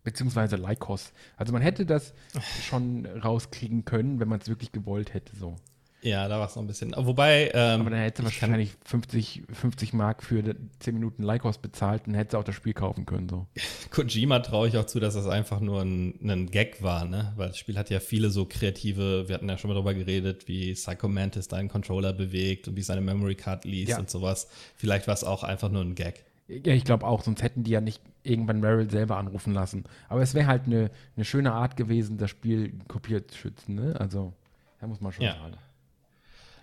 Beziehungsweise Lycos. Also man hätte das schon rauskriegen können, wenn man es wirklich gewollt hätte, so. Ja, da war es noch ein bisschen. Wobei. Ähm, aber dann hätte wahrscheinlich 50, 50 Mark für 10 Minuten Lycos bezahlt und hätte auch das Spiel kaufen können. So. Kojima traue ich auch zu, dass das einfach nur ein, ein, Gag war, ne? Weil das Spiel hat ja viele so kreative, wir hatten ja schon mal darüber geredet, wie Psycho Mantis deinen Controller bewegt und wie seine Memory Card liest ja. und sowas. Vielleicht war es auch einfach nur ein Gag. Ja, ich glaube auch, sonst hätten die ja nicht irgendwann Meryl selber anrufen lassen. Aber es wäre halt eine ne schöne Art gewesen, das Spiel kopiert zu schützen, ne? Also, da muss man schon ja. sagen.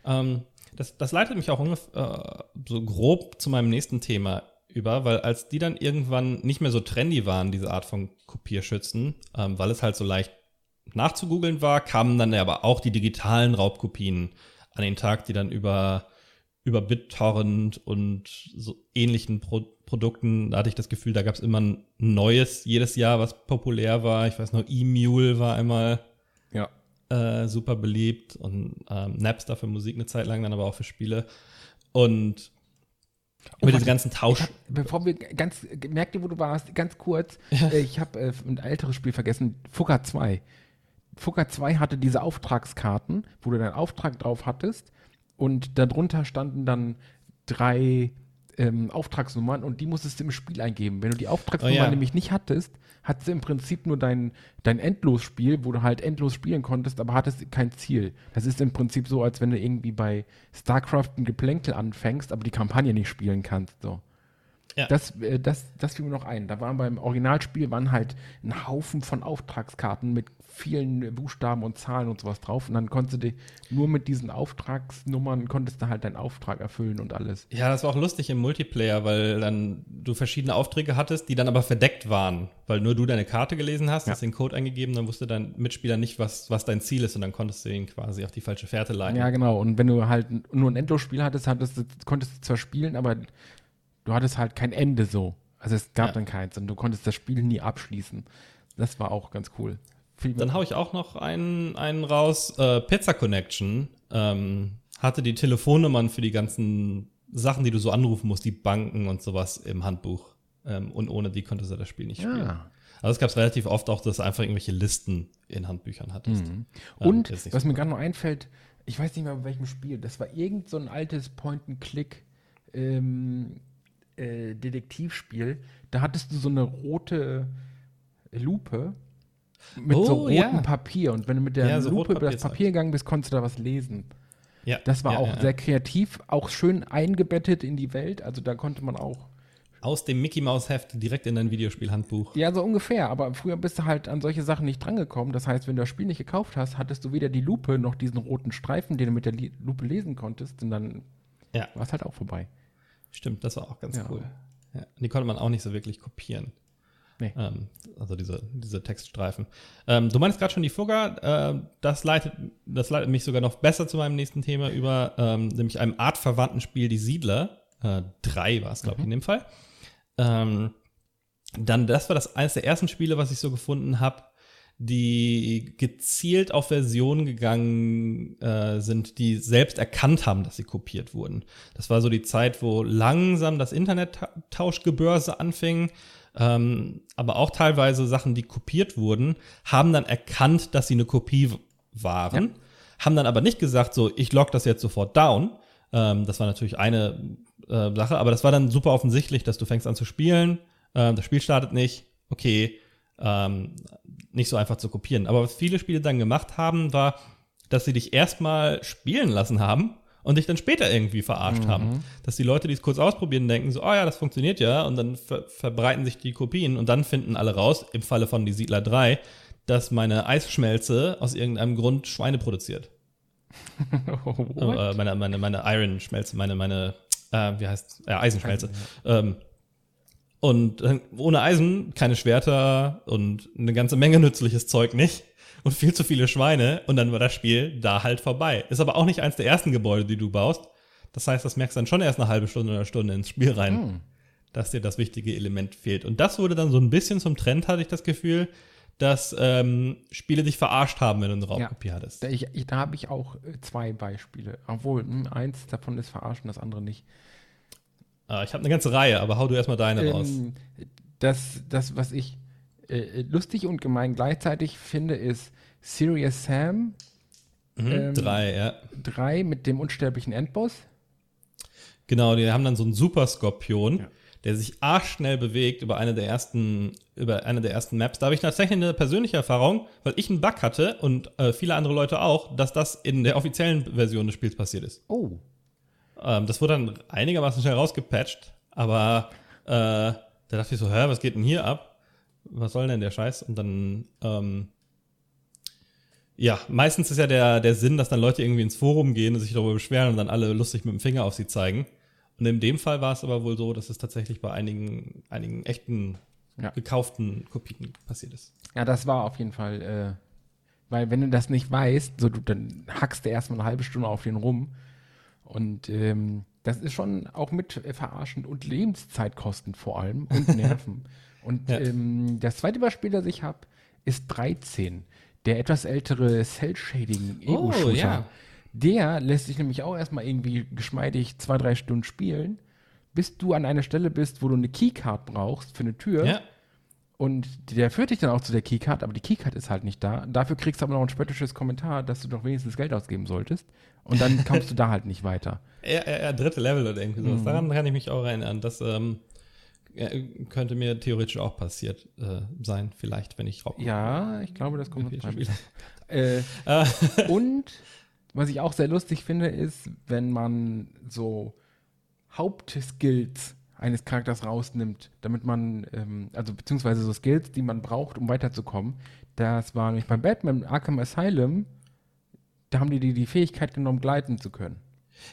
Ähm, das, das leitet mich auch äh, so grob zu meinem nächsten Thema über, weil als die dann irgendwann nicht mehr so trendy waren, diese Art von Kopierschützen, ähm, weil es halt so leicht nachzugoogeln war, kamen dann aber auch die digitalen Raubkopien an den Tag, die dann über, über BitTorrent und so ähnlichen Pro Produkten, da hatte ich das Gefühl, da gab es immer ein neues jedes Jahr, was populär war. Ich weiß noch, E-Mule war einmal ja äh, super beliebt und ähm, Napster für Musik eine Zeit lang, dann aber auch für Spiele. Und oh, mit diesem ganzen Tausch. Hab, bevor wir ganz, merkt ihr, wo du warst, ganz kurz, ja. äh, ich habe äh, ein älteres Spiel vergessen, Fugger 2. Fugger 2 hatte diese Auftragskarten, wo du deinen Auftrag drauf hattest und darunter standen dann drei ähm, Auftragsnummern und die musstest du im Spiel eingeben. Wenn du die Auftragsnummer oh, ja. nämlich nicht hattest, hattest du im Prinzip nur dein, dein Endlosspiel, wo du halt endlos spielen konntest, aber hattest kein Ziel. Das ist im Prinzip so, als wenn du irgendwie bei StarCraft ein Geplänkel anfängst, aber die Kampagne nicht spielen kannst. So. Ja. Das, äh, das, das fiel mir noch ein. Da waren beim Originalspiel waren halt ein Haufen von Auftragskarten mit vielen Buchstaben und Zahlen und sowas drauf. Und dann konntest du nur mit diesen Auftragsnummern konntest du halt deinen Auftrag erfüllen und alles. Ja, das war auch lustig im Multiplayer, weil dann du verschiedene Aufträge hattest, die dann aber verdeckt waren, weil nur du deine Karte gelesen hast, ja. hast den Code eingegeben, dann wusste dein Mitspieler nicht, was, was dein Ziel ist und dann konntest du ihn quasi auf die falsche Fährte leiten. Ja, genau. Und wenn du halt nur ein Endlosspiel hattest, hattest du, konntest du zwar spielen, aber du hattest halt kein Ende so. Also es gab ja. dann keins und du konntest das Spiel nie abschließen. Das war auch ganz cool. Dann hau ich auch noch einen, einen raus. Äh, Pizza Connection ähm, hatte die Telefonnummern für die ganzen Sachen, die du so anrufen musst, die Banken und sowas im Handbuch. Ähm, und ohne die konntest du das Spiel nicht spielen. Ja. Also es gab es relativ oft auch, dass du einfach irgendwelche Listen in Handbüchern hattest. Mhm. Ähm, und ähm, was so mir gerade noch einfällt, ich weiß nicht mehr, bei welchem Spiel, das war irgend so ein altes Point-and-Click ähm, äh, Detektivspiel. Da hattest du so eine rote Lupe mit oh, so rotem ja. Papier. Und wenn du mit der ja, so Lupe über das Papier gegangen bist, konntest du da was lesen. Ja. Das war ja, auch sehr kreativ, auch schön eingebettet in die Welt. Also da konnte man auch. Aus dem Mickey Mouse Heft direkt in dein Videospielhandbuch. Ja, so ungefähr. Aber früher bist du halt an solche Sachen nicht drangekommen. Das heißt, wenn du das Spiel nicht gekauft hast, hattest du weder die Lupe noch diesen roten Streifen, den du mit der Lupe lesen konntest. Und dann war es halt auch vorbei. Stimmt, das war auch ganz cool. Ja. Die konnte man auch nicht so wirklich kopieren. Nee. Ähm, also diese, diese Textstreifen. Ähm, du meinst gerade schon die Fugger, äh, das, leitet, das leitet mich sogar noch besser zu meinem nächsten Thema über, ähm, nämlich einem artverwandten Spiel, die Siedler. Äh, drei war es, glaube ich, in dem Fall. Ähm, dann, das war das eines der ersten Spiele, was ich so gefunden habe, die gezielt auf Versionen gegangen äh, sind, die selbst erkannt haben, dass sie kopiert wurden. Das war so die Zeit, wo langsam das Internet-Tauschgebörse anfing, ähm, aber auch teilweise Sachen, die kopiert wurden, haben dann erkannt, dass sie eine Kopie waren, ja. haben dann aber nicht gesagt, so, ich log das jetzt sofort down. Ähm, das war natürlich eine äh, Sache, aber das war dann super offensichtlich, dass du fängst an zu spielen, äh, das Spiel startet nicht, okay, ähm, nicht so einfach zu kopieren. Aber was viele Spiele dann gemacht haben, war, dass sie dich erstmal spielen lassen haben und dich dann später irgendwie verarscht mhm. haben. Dass die Leute, die es kurz ausprobieren, denken so, oh ja, das funktioniert ja, und dann ver verbreiten sich die Kopien und dann finden alle raus, im Falle von Die Siedler 3, dass meine Eisschmelze aus irgendeinem Grund Schweine produziert. äh, meine, meine, meine Iron-Schmelze, meine, meine, äh, wie heißt, ja, Eisenschmelze. Eisen, ja. Ähm, und äh, ohne Eisen keine Schwerter und eine ganze Menge nützliches Zeug nicht. Und viel zu viele Schweine. Und dann war das Spiel da halt vorbei. Ist aber auch nicht eins der ersten Gebäude, die du baust. Das heißt, das merkst du dann schon erst eine halbe Stunde oder eine Stunde ins Spiel rein, hm. dass dir das wichtige Element fehlt. Und das wurde dann so ein bisschen zum Trend, hatte ich das Gefühl, dass ähm, Spiele dich verarscht haben, wenn du eine Raubkopie ja, hattest. Da, ich, ich, da habe ich auch äh, zwei Beispiele. Obwohl, mh, eins davon ist verarschen, das andere nicht. Ah, ich habe eine ganze Reihe, aber hau du erstmal deine ähm, raus. Das, das, was ich äh, lustig und gemein gleichzeitig finde, ist Serious Sam. Mhm, ähm, drei, ja. Drei mit dem unsterblichen Endboss. Genau, die haben dann so einen Super Skorpion, ja. der sich arschschnell bewegt über eine der ersten, über eine der ersten Maps. Da habe ich tatsächlich eine persönliche Erfahrung, weil ich einen Bug hatte und äh, viele andere Leute auch, dass das in der offiziellen Version des Spiels passiert ist. Oh. Ähm, das wurde dann einigermaßen schnell rausgepatcht, aber äh, da dachte ich so, hä, was geht denn hier ab? Was soll denn der Scheiß? Und dann, ähm, ja, meistens ist ja der, der Sinn, dass dann Leute irgendwie ins Forum gehen und sich darüber beschweren und dann alle lustig mit dem Finger auf sie zeigen. Und in dem Fall war es aber wohl so, dass es tatsächlich bei einigen, einigen echten, ja. gekauften Kopien passiert ist. Ja, das war auf jeden Fall, äh, weil wenn du das nicht weißt, so du, dann hackst du erstmal eine halbe Stunde auf den rum und ähm, das ist schon auch mit verarschend und Lebenszeitkosten vor allem und Nerven. und ja. ähm, das zweite Beispiel, das ich habe, ist 13. Der etwas ältere Cell-Shading-Ego-Shooter. Oh, ja. Der lässt sich nämlich auch erstmal irgendwie geschmeidig zwei, drei Stunden spielen, bis du an einer Stelle bist, wo du eine Keycard brauchst für eine Tür. Ja. Und der führt dich dann auch zu der Keycard, aber die Keycard ist halt nicht da. Dafür kriegst du aber noch ein spöttisches Kommentar, dass du doch wenigstens Geld ausgeben solltest. Und dann kommst du da halt nicht weiter. Ja, ja, ja, dritte Level oder irgendwie sowas. Mhm. Daran kann ich mich auch erinnern. Das ähm, könnte mir theoretisch auch passiert äh, sein, vielleicht, wenn ich Rock Ja, ich glaube, das kommt noch äh, Und was ich auch sehr lustig finde, ist, wenn man so Hauptskills eines Charakters rausnimmt, damit man, ähm, also beziehungsweise so Skills, die man braucht, um weiterzukommen. Das war nämlich bei Batman Arkham Asylum, da haben die die, die Fähigkeit genommen, gleiten zu können.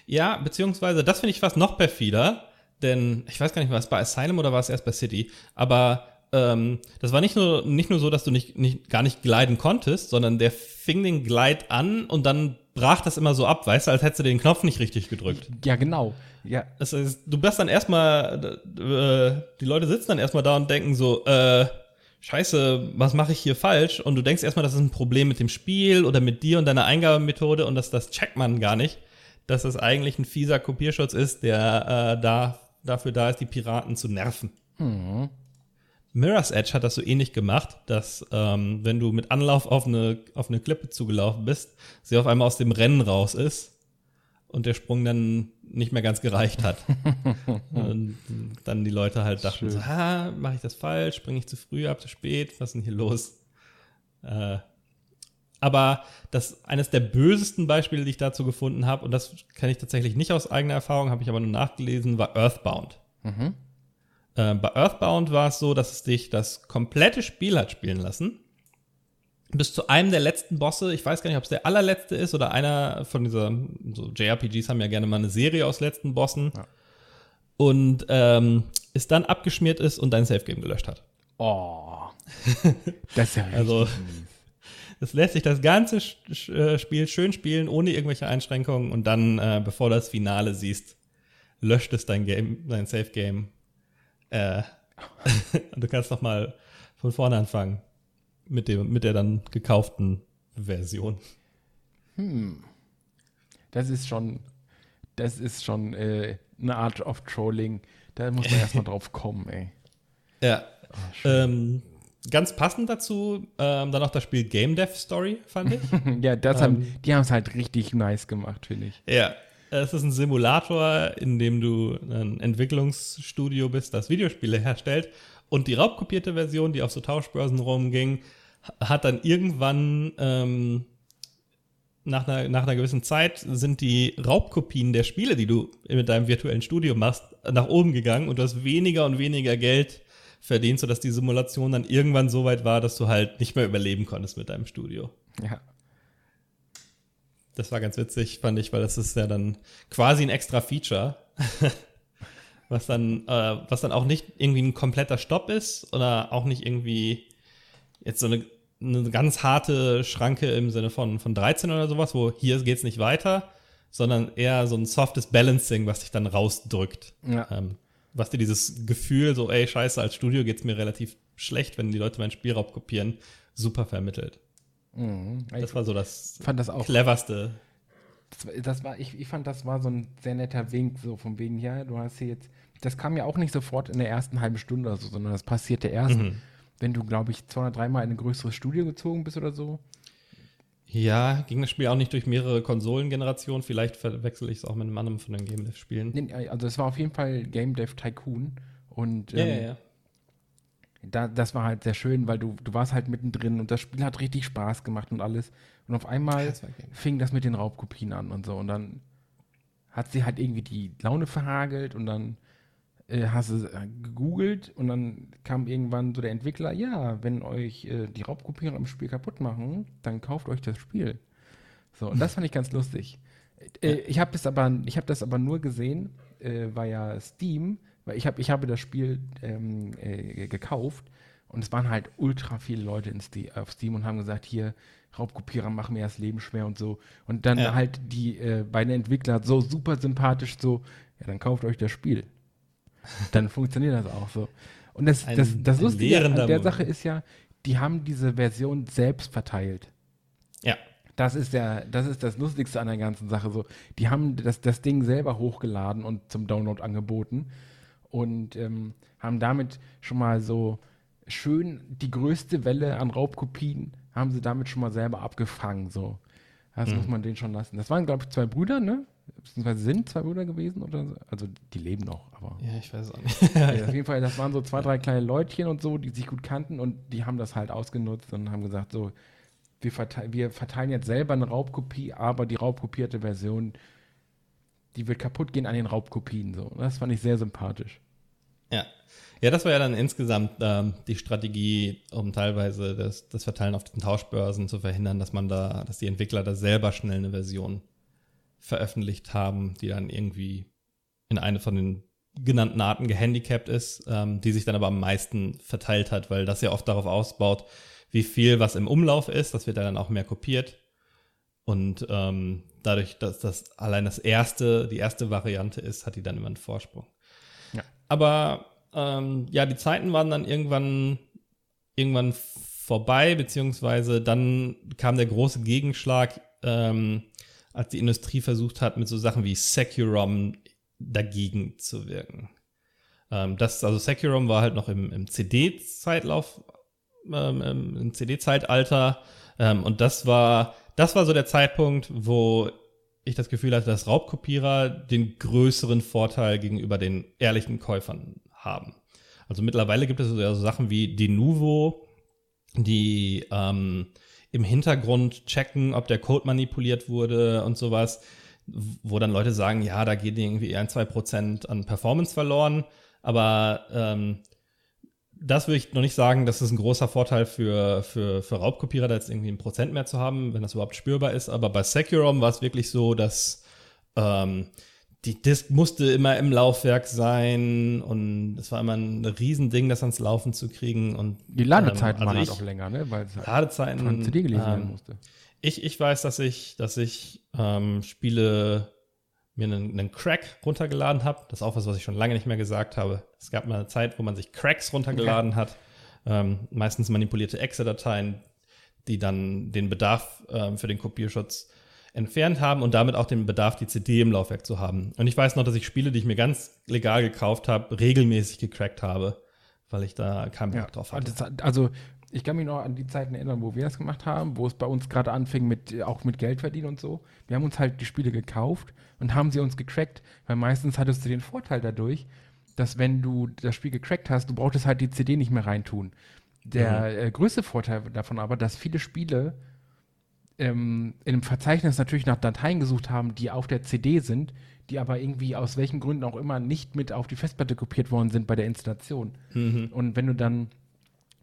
Ja, beziehungsweise, das finde ich fast noch perfider, denn ich weiß gar nicht, war es bei Asylum oder war es erst bei City, aber ähm, das war nicht nur, nicht nur so, dass du nicht, nicht, gar nicht gleiten konntest, sondern der fing den Gleit an und dann brach das immer so ab, weißt du, als hättest du den Knopf nicht richtig gedrückt. Ja, genau. Ja. Das heißt, du bist dann erstmal, äh, die Leute sitzen dann erstmal da und denken so, äh, Scheiße, was mache ich hier falsch? Und du denkst erstmal, das ist ein Problem mit dem Spiel oder mit dir und deiner Eingabemethode und das, das checkt man gar nicht, dass das eigentlich ein fieser Kopierschutz ist, der äh, da, dafür da ist, die Piraten zu nerven. Mhm. Mirror's Edge hat das so ähnlich gemacht, dass ähm, wenn du mit Anlauf auf eine, auf eine Klippe zugelaufen bist, sie auf einmal aus dem Rennen raus ist und der Sprung dann nicht mehr ganz gereicht hat. und dann die Leute halt dachten Schön. so, ha, mache ich das falsch, springe ich zu früh ab, zu spät, was ist denn hier los? Äh, aber das eines der bösesten Beispiele, die ich dazu gefunden habe, und das kenne ich tatsächlich nicht aus eigener Erfahrung, habe ich aber nur nachgelesen, war Earthbound. Mhm. Äh, bei Earthbound war es so, dass es dich das komplette Spiel hat spielen lassen. Bis zu einem der letzten Bosse, ich weiß gar nicht, ob es der allerletzte ist oder einer von dieser, so JRPGs haben ja gerne mal eine Serie aus letzten Bossen. Ja. Und ähm, es dann abgeschmiert ist und dein Safe-Game gelöscht hat. Oh. das ist ja richtig. Also, das lässt sich das ganze äh, Spiel schön spielen, ohne irgendwelche Einschränkungen und dann, äh, bevor du das Finale siehst, löscht es dein Game, dein Safe Game. Äh, du kannst noch mal von vorne anfangen mit dem, mit der dann gekauften Version. Hm. Das ist schon, das ist schon äh, eine Art of Trolling. Da muss man erstmal drauf kommen, ey. Ja. Oh, ähm, ganz passend dazu ähm, dann auch das Spiel Game Dev Story, fand ich. ja, das ähm, haben, die haben es halt richtig nice gemacht, finde ich. Ja. Es ist ein Simulator, in dem du ein Entwicklungsstudio bist, das Videospiele herstellt. Und die raubkopierte Version, die auf so Tauschbörsen rumging, hat dann irgendwann ähm, nach, einer, nach einer gewissen Zeit sind die Raubkopien der Spiele, die du mit deinem virtuellen Studio machst, nach oben gegangen und du hast weniger und weniger Geld verdient, sodass die Simulation dann irgendwann so weit war, dass du halt nicht mehr überleben konntest mit deinem Studio. Ja. Das war ganz witzig, fand ich, weil das ist ja dann quasi ein extra Feature, was dann, äh, was dann auch nicht irgendwie ein kompletter Stopp ist oder auch nicht irgendwie jetzt so eine, eine ganz harte Schranke im Sinne von, von 13 oder sowas, wo hier geht's nicht weiter, sondern eher so ein softes Balancing, was dich dann rausdrückt. Ja. Ähm, was dir dieses Gefühl, so, ey, scheiße, als Studio geht's mir relativ schlecht, wenn die Leute meinen Spielraub kopieren, super vermittelt. Mhm. Das war so das, fand das auch, cleverste. Das, das war, ich, ich fand, das war so ein sehr netter Wink, so von wegen, ja, du hast hier jetzt, das kam ja auch nicht sofort in der ersten halben Stunde oder so, sondern das passierte erst, mhm wenn du, glaube ich, 203 Mal in ein größeres Studio gezogen bist oder so. Ja, ging das Spiel auch nicht durch mehrere Konsolengenerationen. Vielleicht verwechsel ich es auch mit einem anderen von den Game Dev-Spielen. Nee, also es war auf jeden Fall Game Dev Tycoon. Und ähm, ja, ja, ja. Da, das war halt sehr schön, weil du, du warst halt mittendrin und das Spiel hat richtig Spaß gemacht und alles. Und auf einmal das fing das mit den Raubkopien an und so. Und dann hat sie halt irgendwie die Laune verhagelt und dann äh, hast du äh, gegoogelt und dann kam irgendwann so der Entwickler, ja, wenn euch äh, die Raubkopierer im Spiel kaputt machen, dann kauft euch das Spiel. So, und das fand ich ganz lustig. Äh, ich habe das aber, ich habe das aber nur gesehen, äh, weil ja Steam, weil ich habe, ich habe das Spiel ähm, äh, gekauft und es waren halt ultra viele Leute in Steam, auf Steam und haben gesagt, hier Raubkopierer machen mir das Leben schwer und so. Und dann ja. halt die beiden Entwickler so super sympathisch so, ja, dann kauft euch das Spiel dann funktioniert das auch so. Und das, ein, das, das Lustige an der Mund. Sache ist ja, die haben diese Version selbst verteilt. Ja. Das ist der, das ist das Lustigste an der ganzen Sache. So, die haben das, das Ding selber hochgeladen und zum Download angeboten und ähm, haben damit schon mal so schön die größte Welle an Raubkopien haben sie damit schon mal selber abgefangen. So, das mhm. muss man denen schon lassen. Das waren glaube ich zwei Brüder, ne? beziehungsweise sind zwei Brüder gewesen oder so? Also die leben noch, aber. Ja, ich weiß es auch nicht. ja, auf jeden Fall, das waren so zwei, drei kleine Leutchen und so, die sich gut kannten und die haben das halt ausgenutzt und haben gesagt, so, wir, verteilen, wir verteilen jetzt selber eine Raubkopie, aber die raubkopierte Version, die wird kaputt gehen an den Raubkopien. So. Das fand ich sehr sympathisch. Ja. Ja, das war ja dann insgesamt ähm, die Strategie, um teilweise das, das Verteilen auf den Tauschbörsen zu verhindern, dass man da, dass die Entwickler da selber schnell eine Version veröffentlicht haben, die dann irgendwie in eine von den genannten Arten gehandicapt ist, ähm, die sich dann aber am meisten verteilt hat, weil das ja oft darauf ausbaut, wie viel was im Umlauf ist, das wird dann auch mehr kopiert. Und ähm, dadurch, dass das allein das erste, die erste Variante ist, hat die dann immer einen Vorsprung. Aber ähm, ja, die Zeiten waren dann irgendwann, irgendwann vorbei, beziehungsweise dann kam der große Gegenschlag ähm, als die Industrie versucht hat, mit so Sachen wie Securom dagegen zu wirken. Ähm, das, also Securom war halt noch im, im CD-Zeitlauf, ähm, im CD-Zeitalter. Ähm, und das war, das war so der Zeitpunkt, wo ich das Gefühl hatte, dass Raubkopierer den größeren Vorteil gegenüber den ehrlichen Käufern haben. Also mittlerweile gibt es so Sachen wie Denuvo, die ähm, im Hintergrund checken, ob der Code manipuliert wurde und sowas, wo dann Leute sagen, ja, da geht irgendwie ein, zwei Prozent an Performance verloren. Aber ähm, das würde ich noch nicht sagen, dass es ein großer Vorteil für, für, für Raubkopierer, da jetzt irgendwie ein Prozent mehr zu haben, wenn das überhaupt spürbar ist. Aber bei Securom war es wirklich so, dass ähm, die Disk musste immer im Laufwerk sein und es war immer ein Riesending, das ans Laufen zu kriegen. Und, die Ladezeiten ähm, also waren halt auch länger, ne? Weil es halt Ladezeiten, von CD gelesen ähm, werden musste. Ich, ich weiß, dass ich, dass ich ähm, Spiele mir einen, einen Crack runtergeladen habe. Das ist auch was, was ich schon lange nicht mehr gesagt habe. Es gab mal eine Zeit, wo man sich Cracks runtergeladen okay. hat. Ähm, meistens manipulierte Exe-Dateien, die dann den Bedarf ähm, für den Kopierschutz entfernt haben und damit auch den Bedarf, die CD im Laufwerk zu haben. Und ich weiß noch, dass ich Spiele, die ich mir ganz legal gekauft habe, regelmäßig gecrackt habe, weil ich da keinen Bock ja, drauf hatte. Also ich kann mich noch an die Zeiten erinnern, wo wir das gemacht haben, wo es bei uns gerade anfing mit auch mit Geld verdienen und so. Wir haben uns halt die Spiele gekauft und haben sie uns gecrackt, weil meistens hattest du den Vorteil dadurch, dass wenn du das Spiel gecrackt hast, du brauchtest halt die CD nicht mehr reintun. Der mhm. äh, größte Vorteil davon aber, dass viele Spiele ähm, in einem Verzeichnis natürlich nach Dateien gesucht haben, die auf der CD sind, die aber irgendwie aus welchen Gründen auch immer nicht mit auf die Festplatte kopiert worden sind bei der Installation. Mhm. Und wenn du dann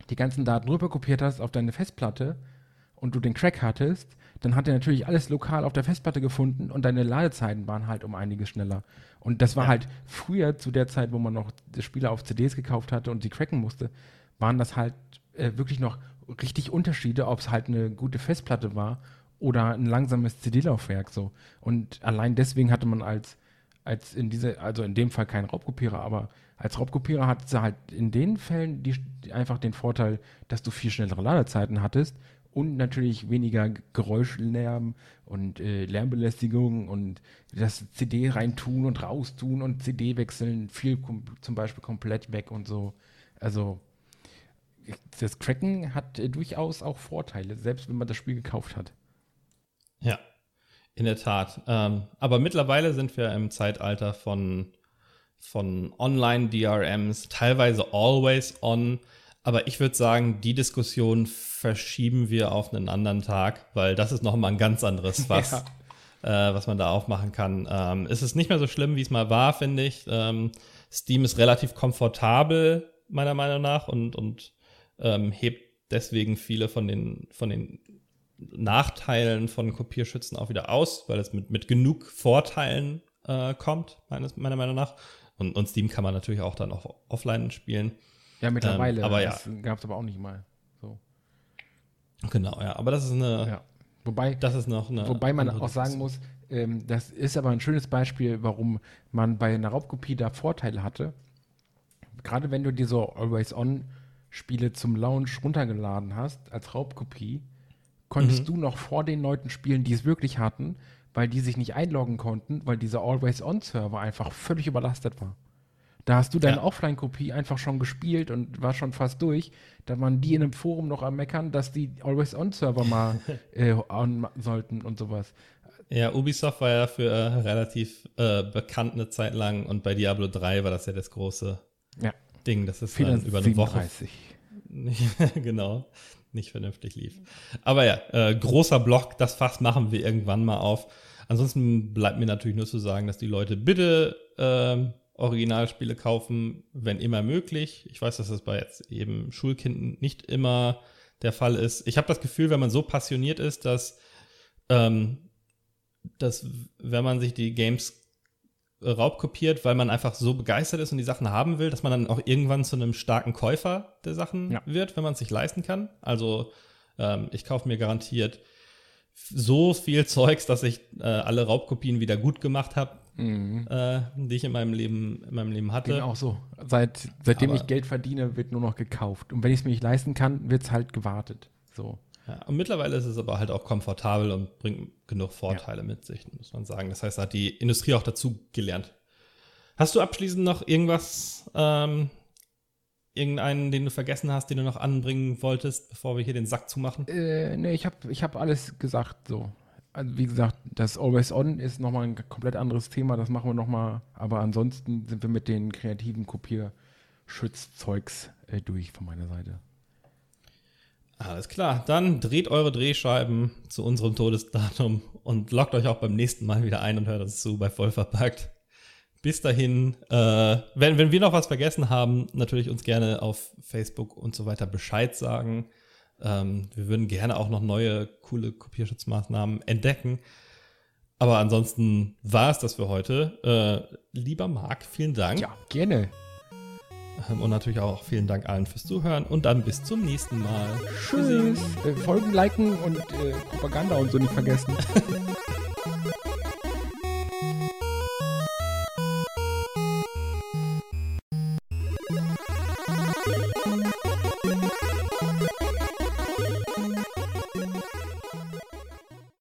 die ganzen Daten rüber kopiert hast auf deine Festplatte und du den Crack hattest, dann hat er natürlich alles lokal auf der Festplatte gefunden und deine Ladezeiten waren halt um einiges schneller. Und das war ja. halt früher zu der Zeit, wo man noch Spiele auf CDs gekauft hatte und sie cracken musste, waren das halt äh, wirklich noch richtig Unterschiede, ob es halt eine gute Festplatte war oder ein langsames CD-Laufwerk so. Und allein deswegen hatte man als, als in diese, also in dem Fall keinen Raubkopierer, aber als Raubkopierer hat sie halt in den Fällen die, einfach den Vorteil, dass du viel schnellere Ladezeiten hattest und natürlich weniger Geräuschlärm und äh, Lärmbelästigung und das CD reintun und raustun und CD wechseln viel zum Beispiel komplett weg und so. Also das Cracken hat äh, durchaus auch Vorteile, selbst wenn man das Spiel gekauft hat. Ja, in der Tat. Ähm, aber mittlerweile sind wir im Zeitalter von, von Online-DRMs, teilweise always on. Aber ich würde sagen, die Diskussion verschieben wir auf einen anderen Tag, weil das ist nochmal ein ganz anderes Fass, ja. äh, was man da aufmachen kann. Ähm, es ist nicht mehr so schlimm, wie es mal war, finde ich. Ähm, Steam ist relativ komfortabel, meiner Meinung nach, und, und ähm, hebt deswegen viele von den, von den Nachteilen von Kopierschützen auch wieder aus, weil es mit, mit genug Vorteilen äh, kommt, meines, meiner Meinung nach. Und, und Steam kann man natürlich auch dann auch offline spielen. Ja, mittlerweile. Ähm, aber ja. gab es aber auch nicht mal. So. Genau, ja. Aber das ist eine. Ja. Wobei, das ist noch eine. Wobei man auch sagen muss, ähm, das ist aber ein schönes Beispiel, warum man bei einer Raubkopie da Vorteile hatte. Gerade wenn du dir so Always-On Spiele zum Launch runtergeladen hast, als Raubkopie, konntest mhm. du noch vor den Leuten spielen, die es wirklich hatten, weil die sich nicht einloggen konnten, weil dieser Always-On-Server einfach völlig überlastet war. Da hast du deine ja. Offline-Kopie einfach schon gespielt und war schon fast durch. Da waren die in einem Forum noch am Meckern, dass die Always-On-Server mal äh, on sollten und sowas. Ja, Ubisoft war ja für äh, relativ äh, bekannt eine Zeit lang und bei Diablo 3 war das ja das große ja. Ding, das ist dann über eine 37. Woche. genau, nicht vernünftig lief. Aber ja, äh, großer Block, das Fass machen wir irgendwann mal auf. Ansonsten bleibt mir natürlich nur zu sagen, dass die Leute bitte äh, Originalspiele kaufen, wenn immer möglich. Ich weiß, dass das bei jetzt eben Schulkindern nicht immer der Fall ist. Ich habe das Gefühl, wenn man so passioniert ist, dass, ähm, dass wenn man sich die Games raubkopiert, weil man einfach so begeistert ist und die Sachen haben will, dass man dann auch irgendwann zu einem starken Käufer der Sachen ja. wird, wenn man es sich leisten kann. Also ähm, ich kaufe mir garantiert so viel Zeugs, dass ich äh, alle Raubkopien wieder gut gemacht habe, mhm. äh, die ich in meinem Leben, in meinem Leben hatte. Ging auch so. Seit, seitdem Aber ich Geld verdiene, wird nur noch gekauft. Und wenn ich es mir nicht leisten kann, wird es halt gewartet. So. Ja, und mittlerweile ist es aber halt auch komfortabel und bringt genug Vorteile ja. mit sich, muss man sagen. Das heißt, da hat die Industrie auch dazu gelernt. Hast du abschließend noch irgendwas, ähm, irgendeinen, den du vergessen hast, den du noch anbringen wolltest, bevor wir hier den Sack zumachen? Äh, nee, ich habe ich hab alles gesagt so. Also wie gesagt, das Always On ist nochmal ein komplett anderes Thema, das machen wir nochmal. Aber ansonsten sind wir mit den kreativen Kopierschutzzeugs äh, durch von meiner Seite. Alles klar, dann dreht eure Drehscheiben zu unserem Todesdatum und lockt euch auch beim nächsten Mal wieder ein und hört uns zu bei Vollverpackt. Bis dahin, äh, wenn, wenn wir noch was vergessen haben, natürlich uns gerne auf Facebook und so weiter Bescheid sagen. Ähm, wir würden gerne auch noch neue, coole Kopierschutzmaßnahmen entdecken. Aber ansonsten war es das für heute. Äh, lieber Marc, vielen Dank. Ja, gerne. Ähm, und natürlich auch vielen Dank allen fürs Zuhören und dann bis zum nächsten Mal. Tschüss. Äh, folgen, liken und äh, Propaganda und so nicht vergessen.